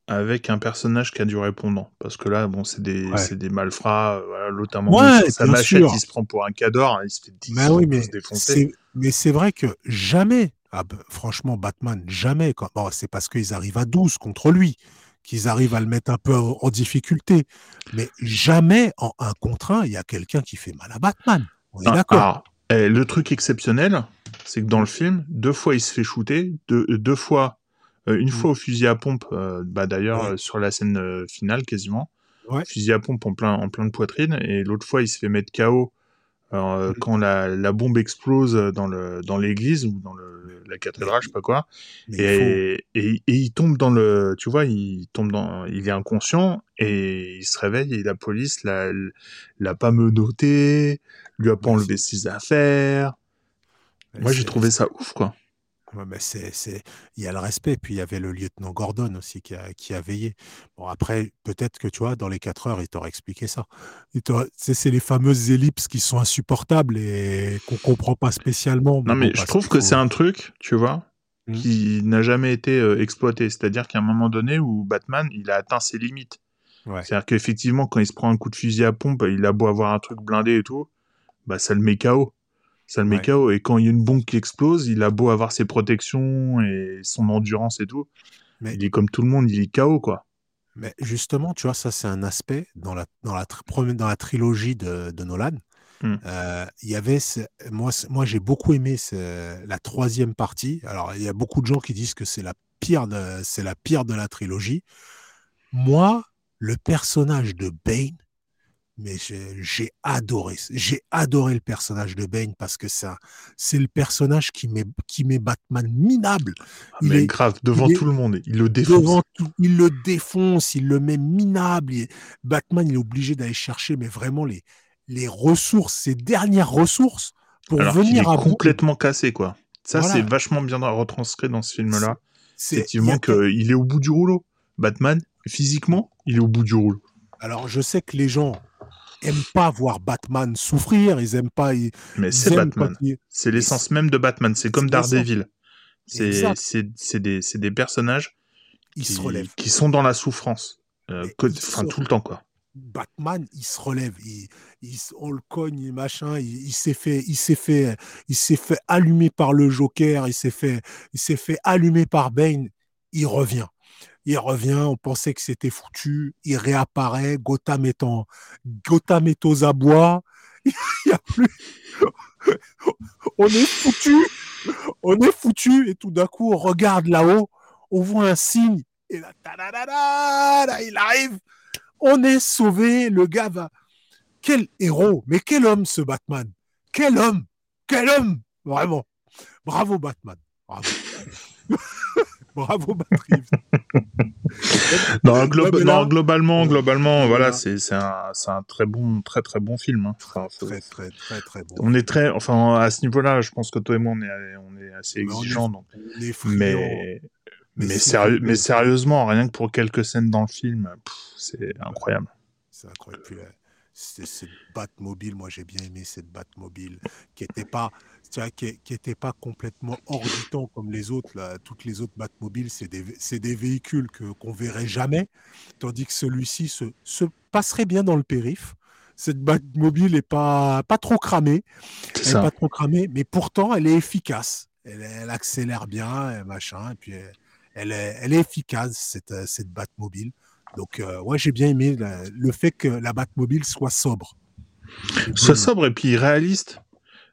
avec un personnage qui a du répondant. Parce que là, bon, c'est des, c'est des malfrats. Euh, voilà, L'autre, sa machette, il se prend pour un cador, hein, il se fait, bah oui, mais défoncer. Mais c'est vrai que jamais, ah bah, franchement, Batman, jamais. Bon, c'est parce qu'ils arrivent à 12 contre lui qu'ils arrivent à le mettre un peu en, difficulté. Mais jamais en un contre un, il y a quelqu'un qui fait mal à Batman. On est ah, d'accord. Eh, le truc exceptionnel, c'est que dans le film, deux fois il se fait shooter, deux, deux fois une mmh. fois au fusil à pompe, euh, bah d'ailleurs euh, sur la scène finale quasiment, fusil à pompe en plein en plein de poitrine, et l'autre fois il se fait mettre KO Alors, quand la, la, bombe explose dans le dans l'église ou dans le, la cathédrale, je sais pas quoi, et, et, et, il tombe dans le, tu vois, il tombe dans, il est inconscient et il se réveille et la police l'a l'a pas menotté, lui a pas enlevé ses affaires. Moi, j'ai trouvé ça ouf, quoi. Ouais, mais c'est, c'est, il y a le respect. Puis il y avait le lieutenant Gordon aussi qui a, qui a veillé. Bon, après, peut-être que tu vois, dans les 4 heures, il t'aurait expliqué ça. C'est, c'est les fameuses ellipses qui sont insupportables et qu'on comprend pas spécialement. Non, mais je trouve que c'est un truc, tu vois, mmh. qui n'a jamais été euh, exploité. C'est-à-dire qu'à un moment donné où Batman, il a atteint ses limites. Ouais. C'est-à-dire qu'effectivement, quand il se prend un coup de fusil à pompe, il a beau avoir un truc blindé et tout, bah ça le met KO ça le met KO. Et quand il y a une bombe qui explose, il a beau avoir ses protections et son endurance et tout, mais il est comme tout le monde, il est KO, quoi. Mais justement, tu vois, ça, c'est un aspect dans la, dans la, dans la trilogie de, de Nolan. Hmm. Euh, il y avait, moi, moi j'ai beaucoup aimé la troisième partie. Alors, il y a beaucoup de gens qui disent que c'est la pire de, c'est la pire de la trilogie. Moi, le personnage de Bane, mais j'ai adoré, j'ai adoré le personnage de Bane parce que ça, c'est le personnage qui met, qui met Batman minable. Ah, il est grave devant tout le monde, il le défonce. il le défonce, il le met minable. Batman, il est obligé d'aller chercher, mais vraiment les, les ressources, ses dernières ressources pour venir à complètement cassé quoi. Ça, c'est vachement bien retranscrit dans ce film-là. Effectivement, qu'il est au bout du rouleau. Batman, physiquement, il est au bout du rouleau. Alors, je sais que les gens aiment pas voir Batman souffrir, ils aiment pas. Mais c'est Batman. C'est l'essence même de Batman. C'est comme Daredevil. C'est des, des, personnages qui, se qui sont dans la souffrance. Euh, enfin, tout le temps, quoi. Batman, il se relève, il, on le cogne, machin, il, s'est fait, il s'est fait, il s'est fait allumer par le Joker, il s'est fait, il s'est fait allumer par Bane, il revient il revient, on pensait que c'était foutu, il réapparaît, Gotham est, en, Gotham est aux abois, (laughs) il y a plus... (laughs) on est foutu, on est foutu, et tout d'un coup, on regarde là-haut, on voit un signe, et là, là, il arrive, on est sauvé, le gars va... Quel héros, mais quel homme ce Batman Quel homme Quel homme Vraiment. Bravo Batman. Bravo. (laughs) (laughs) Bravo, Patrick. (laughs) non, globalement, globalement, voilà, c'est un, un, très bon, très très bon film. Hein. très, très, très, très bon. On est très, enfin, à ce niveau-là, je pense que toi et moi, on est, on est assez exigeants. Donc. mais, mais, sérieux, mais sérieusement, rien que pour quelques scènes dans le film, c'est incroyable. C'est incroyable cette Batmobile, moi j'ai bien aimé cette Batmobile, qui n'était pas, qui, qui pas complètement hors du temps comme les autres. Là. Toutes les autres Batmobiles, c'est des, des, véhicules que, qu'on verrait jamais, tandis que celui-ci se, se, passerait bien dans le périph'. Cette Batmobile n'est pas, pas trop cramée, elle pas trop cramée, mais pourtant elle est efficace. Elle, elle accélère bien, et machin, et puis elle, est, elle est efficace cette, cette Batmobile. Donc, euh, ouais, j'ai bien aimé le fait que la Batmobile soit sobre. Soit sobre et puis réaliste.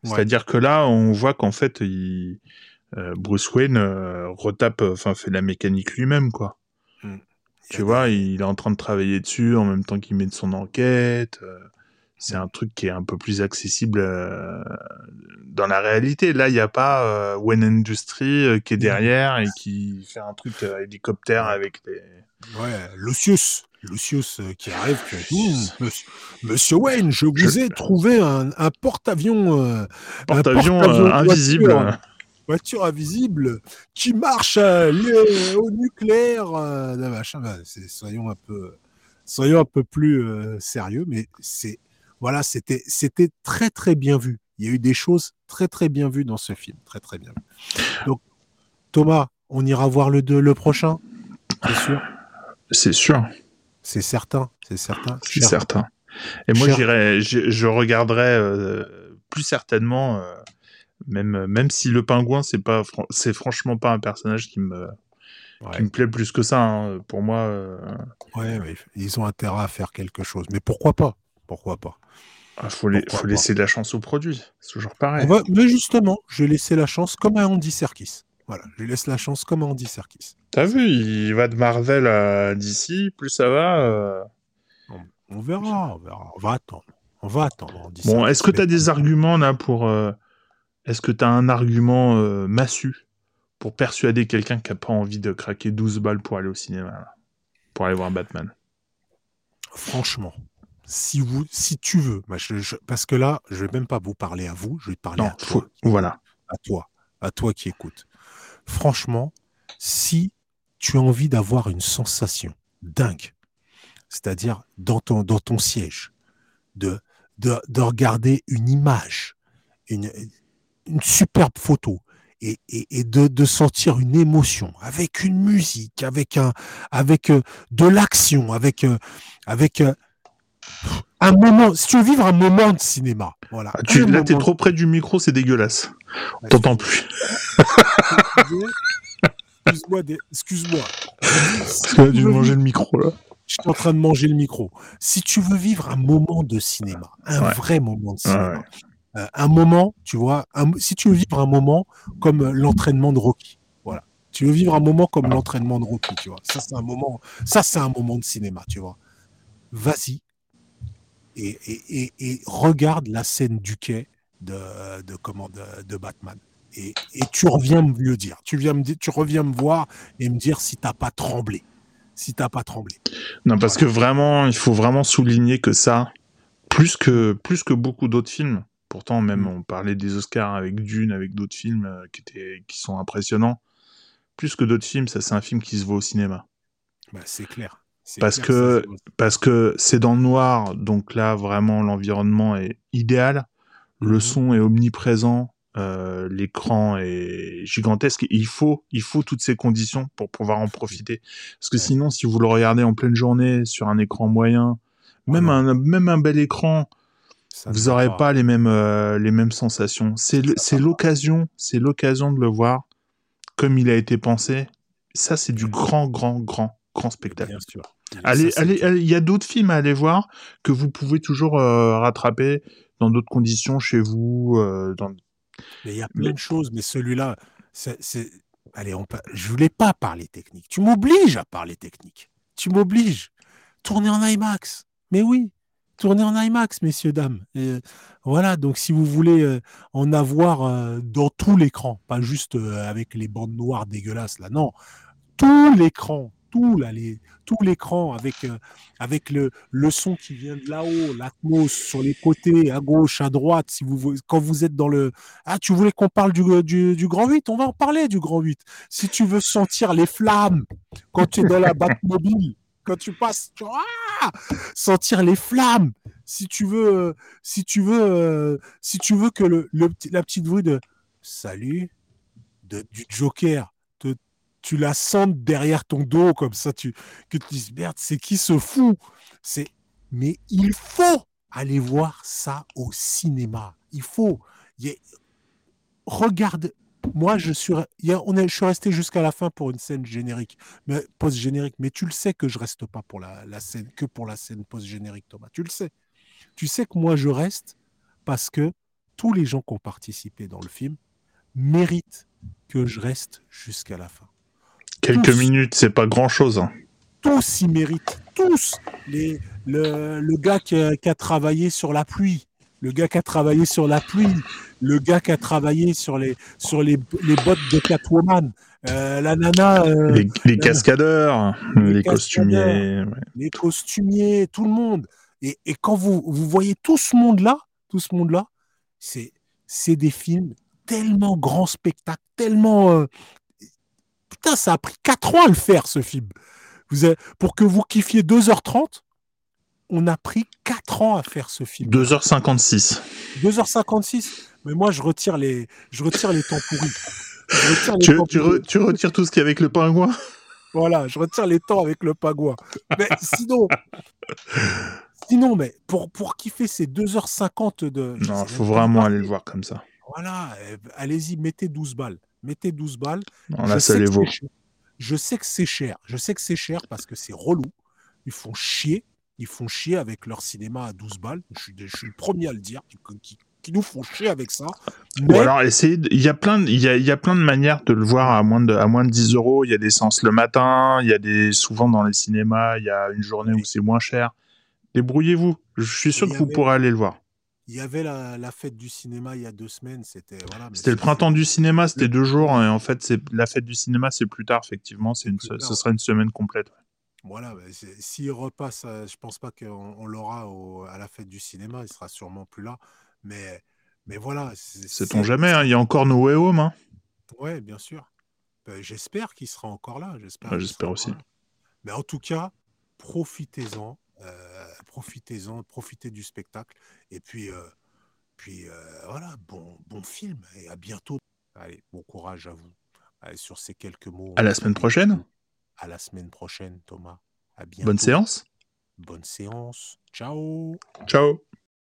C'est-à-dire que là, on voit qu'en fait, il, euh, Bruce Wayne euh, retape, enfin, fait la mécanique lui-même, quoi. Mm. Tu vois, il est en train de travailler dessus en même temps qu'il met de son enquête. c'est un truc qui est un peu plus accessible dans la réalité. Là, il n'y a pas Wayne Industries qui est mm. derrière et qui fait un truc hélicoptère avec des Ouais, Lucius. Lucius euh, qui arrive, monsieur, Wayne, je vous ai trouvé un, porte-avions. Euh, porte-avions euh, invisible. Voiture, invisible qui marche au nucléaire. machin. Bah, soyons un peu, soyons un peu plus sérieux, mais c'est voilà, c'était très très bien vu. Il y a eu des choses très très bien vues dans ce film, très très bien. Donc Thomas, on ira voir le, le prochain, c'est sûr? C'est sûr. C'est certain, c'est certain. C'est certain. Et moi, j'irai, je, regarderai euh, plus certainement, euh, même même si le pingouin, c'est pas, c'est franchement pas un personnage qui me me plaît plus que ça. Hein. Pour moi. Euh, ouais, ils ont intérêt à faire quelque chose. Mais pourquoi pas? Pourquoi pas? Il ah, faut, faut laisser de la chance au produit. C'est toujours pareil. mais justement, je vais laisser la chance comme à Andy Serkis. Voilà, je lui laisse la chance comme Andy Serkis. T'as vu, il va de Marvel à DC, plus ça va. Euh, on, verra, on verra, on va attendre. On va attendre. Bon, est-ce que tu as des arguments là pour. Euh, est-ce que tu as un argument euh, massu pour persuader quelqu'un qui n'a pas envie de craquer 12 balles pour aller au cinéma Pour aller voir Batman? Franchement, si, vous, si tu veux, parce que là, je vais même pas vous parler à vous, je vais te parler à toi. voilà. À toi, à toi qui écoutes. Franchement, si tu as envie d'avoir une sensation dingue, c'est-à-dire dans ton, dans ton siège, de, de, regarder une image, une, une superbe photo, et, et, de, de, sentir une émotion avec une musique, avec un, avec euh, de l'action, avec, euh, avec euh, un moment. Si tu veux vivre un moment de cinéma, voilà. Ah, tu, là, t'es trop près du micro, c'est dégueulasse. On t'entend plus. (laughs) Excuse-moi, excuse-moi. Tu as dû manger le micro là. Je suis en train de manger le micro. Si tu veux vivre un moment de cinéma, un vrai moment de cinéma, euh, un moment, tu vois, si tu veux vivre un moment comme euh, l'entraînement de Rocky, voilà. Tu veux vivre un moment comme l'entraînement de Rocky, tu vois. Ça, c'est un moment, ça, c'est un moment de cinéma, tu vois. Vas-y et, et, et, regarde la scène du quai de, de, comment, de, Batman. Et, tu reviens me le dire. Tu, viens me tu reviens me voir et me dire si t'as pas tremblé. Si t'as pas tremblé. Non, parce que vraiment, il faut vraiment souligner que ça, plus que, plus que beaucoup d'autres films, Pourtant, même mm. on parlait des Oscars avec Dune, avec d'autres films euh, qui, étaient, qui sont impressionnants. Plus que d'autres films, ça c'est un film qui se voit au cinéma. Bah, c'est clair. Parce, que, parce que c'est dans le noir, donc là vraiment l'environnement est idéal, le mm-hmm. son est omniprésent, euh, l'écran est gigantesque. il faut, il faut toutes ces conditions pour pouvoir en profiter. Parce que sinon, si vous le regardez en pleine journée sur un écran moyen, même, un, même un bel écran, vous n'aurez pas. les mêmes euh, les mêmes sensations. C'est l'occasion, c'est l'occasion de le voir comme il a été pensé. Ça, c'est du grand, grand, grand, grand spectacle. Bien sûr. Allez, allez, il y a d'autres films à aller voir que vous pouvez toujours euh, rattraper dans d'autres conditions chez vous. Euh, dans... Mais il y a plein de choses, mais celui-là, c'est, allez, on... je voulais pas parler technique. Tu m'obliges à parler technique. Tu m'obliges. Tourner en IMAX. Mais oui, tourner en IMAX, messieurs, dames. Et voilà, donc si vous voulez euh, en avoir euh, dans tout l'écran, pas juste euh, avec les bandes noires dégueulasses, là, non, tout l'écran, tout là, les, tout l'écran avec, avec le, le son qui vient de là-haut, l'atmos sur les côtés, à gauche, à droite, si vous, quand vous êtes dans le... Ah, tu voulais qu'on parle du, du, du, Grand 8 On va en parler du Grand 8. Si tu veux sentir les flammes quand tu es dans la Batmobile, quand tu passes, tu ah, sentir les flammes. Si tu veux, euh, si tu veux, euh, si tu veux que le, la petite bruit de salut de, du Joker, tu la sentes derrière ton dos comme ça, tu que tu dis merde, c'est qui se fout C'est mais il faut aller voir ça au cinéma. Il faut. regarde, moi, je suis, on suis resté jusqu'à la fin pour une scène générique, mais post-générique. Mais tu le sais que je reste pas pour la, scène, que pour la scène post-générique, Thomas. Tu le sais. Tu sais que moi, je reste parce que tous les gens qui ont participé dans le film méritent que je reste jusqu'à la fin. Quelques minutes, c'est pas grand-chose. Hein. Tous y méritent. Tous. Les, le, le gars qui a travaillé sur la pluie, le gars qui a travaillé sur la pluie, le gars qui a travaillé sur les, sur les, les bottes de Catwoman, euh, la nana. Euh, les, cascadeurs, les, costumiers. Les costumiers, tout le monde. Et, et quand vous, vous voyez tout ce monde-là, tout ce monde-là, c'est, c'est des films tellement grand spectacle, tellement. Euh, putain, ça a pris 4 ans à le faire, ce film. Vous avez, pour que vous kiffiez 2h30, on a pris 4 ans à faire ce film. 2h56. 2h56 Mais moi, je retire les, je retire les temps pourris. tu, retires tout ce qui est avec le pingouin? Voilà, je retire les temps avec le pingouin. Mais sinon, sinon mais pour, pour kiffer ces 2h50 de... Non, il faut vraiment aller le voir comme ça. Voilà, eh, allez-y, mettez 12 balles. Mettez 12 balles. Non, là, ça les vaut. Je sais que c'est cher. Je sais que c'est cher parce que c'est relou. Ils font chier ils font chier avec leur cinéma à 12 balles. Je suis, je suis le premier à le dire, qui, qui, nous font chier avec ça. Ou alors, essayez, il y a plein, il y a, il y a plein de manières de le voir à moins de, à moins de 10 euros. Il y a des sens le matin, il y a des, souvent dans les cinémas, il y a une journée où c'est moins cher. Débrouillez-vous. Je suis sûr que vous pourrez aller le voir. Il y avait la, fête du cinéma il y a deux semaines. C'était voilà, C'était le printemps du cinéma. C'était deux jours. Et en fait, c'est la fête du cinéma, c'est plus tard. Effectivement, c'est une, ce sera une semaine complète. Voilà. S'il repasse, euh, je pense pas qu'on l'aura à la fête du cinéma. Il sera sûrement plus là. Mais mais voilà. Sait-on jamais hein, Il y a encore No Way Home. Hein. Ouais, bien sûr. Ben, j'espère qu'il sera encore là. J'espère. j'espère aussi. Mais en tout cas, profitez-en. Euh, profitez-en, profitez du spectacle. Et puis, euh, puis euh, voilà, bon, bon film et à bientôt. Allez, bon courage à vous. Allez, sur ces quelques mots. À la semaine prochaine. À la semaine prochaine, Thomas. À bientôt. Bonne séance. Bonne séance. Ciao. Ciao.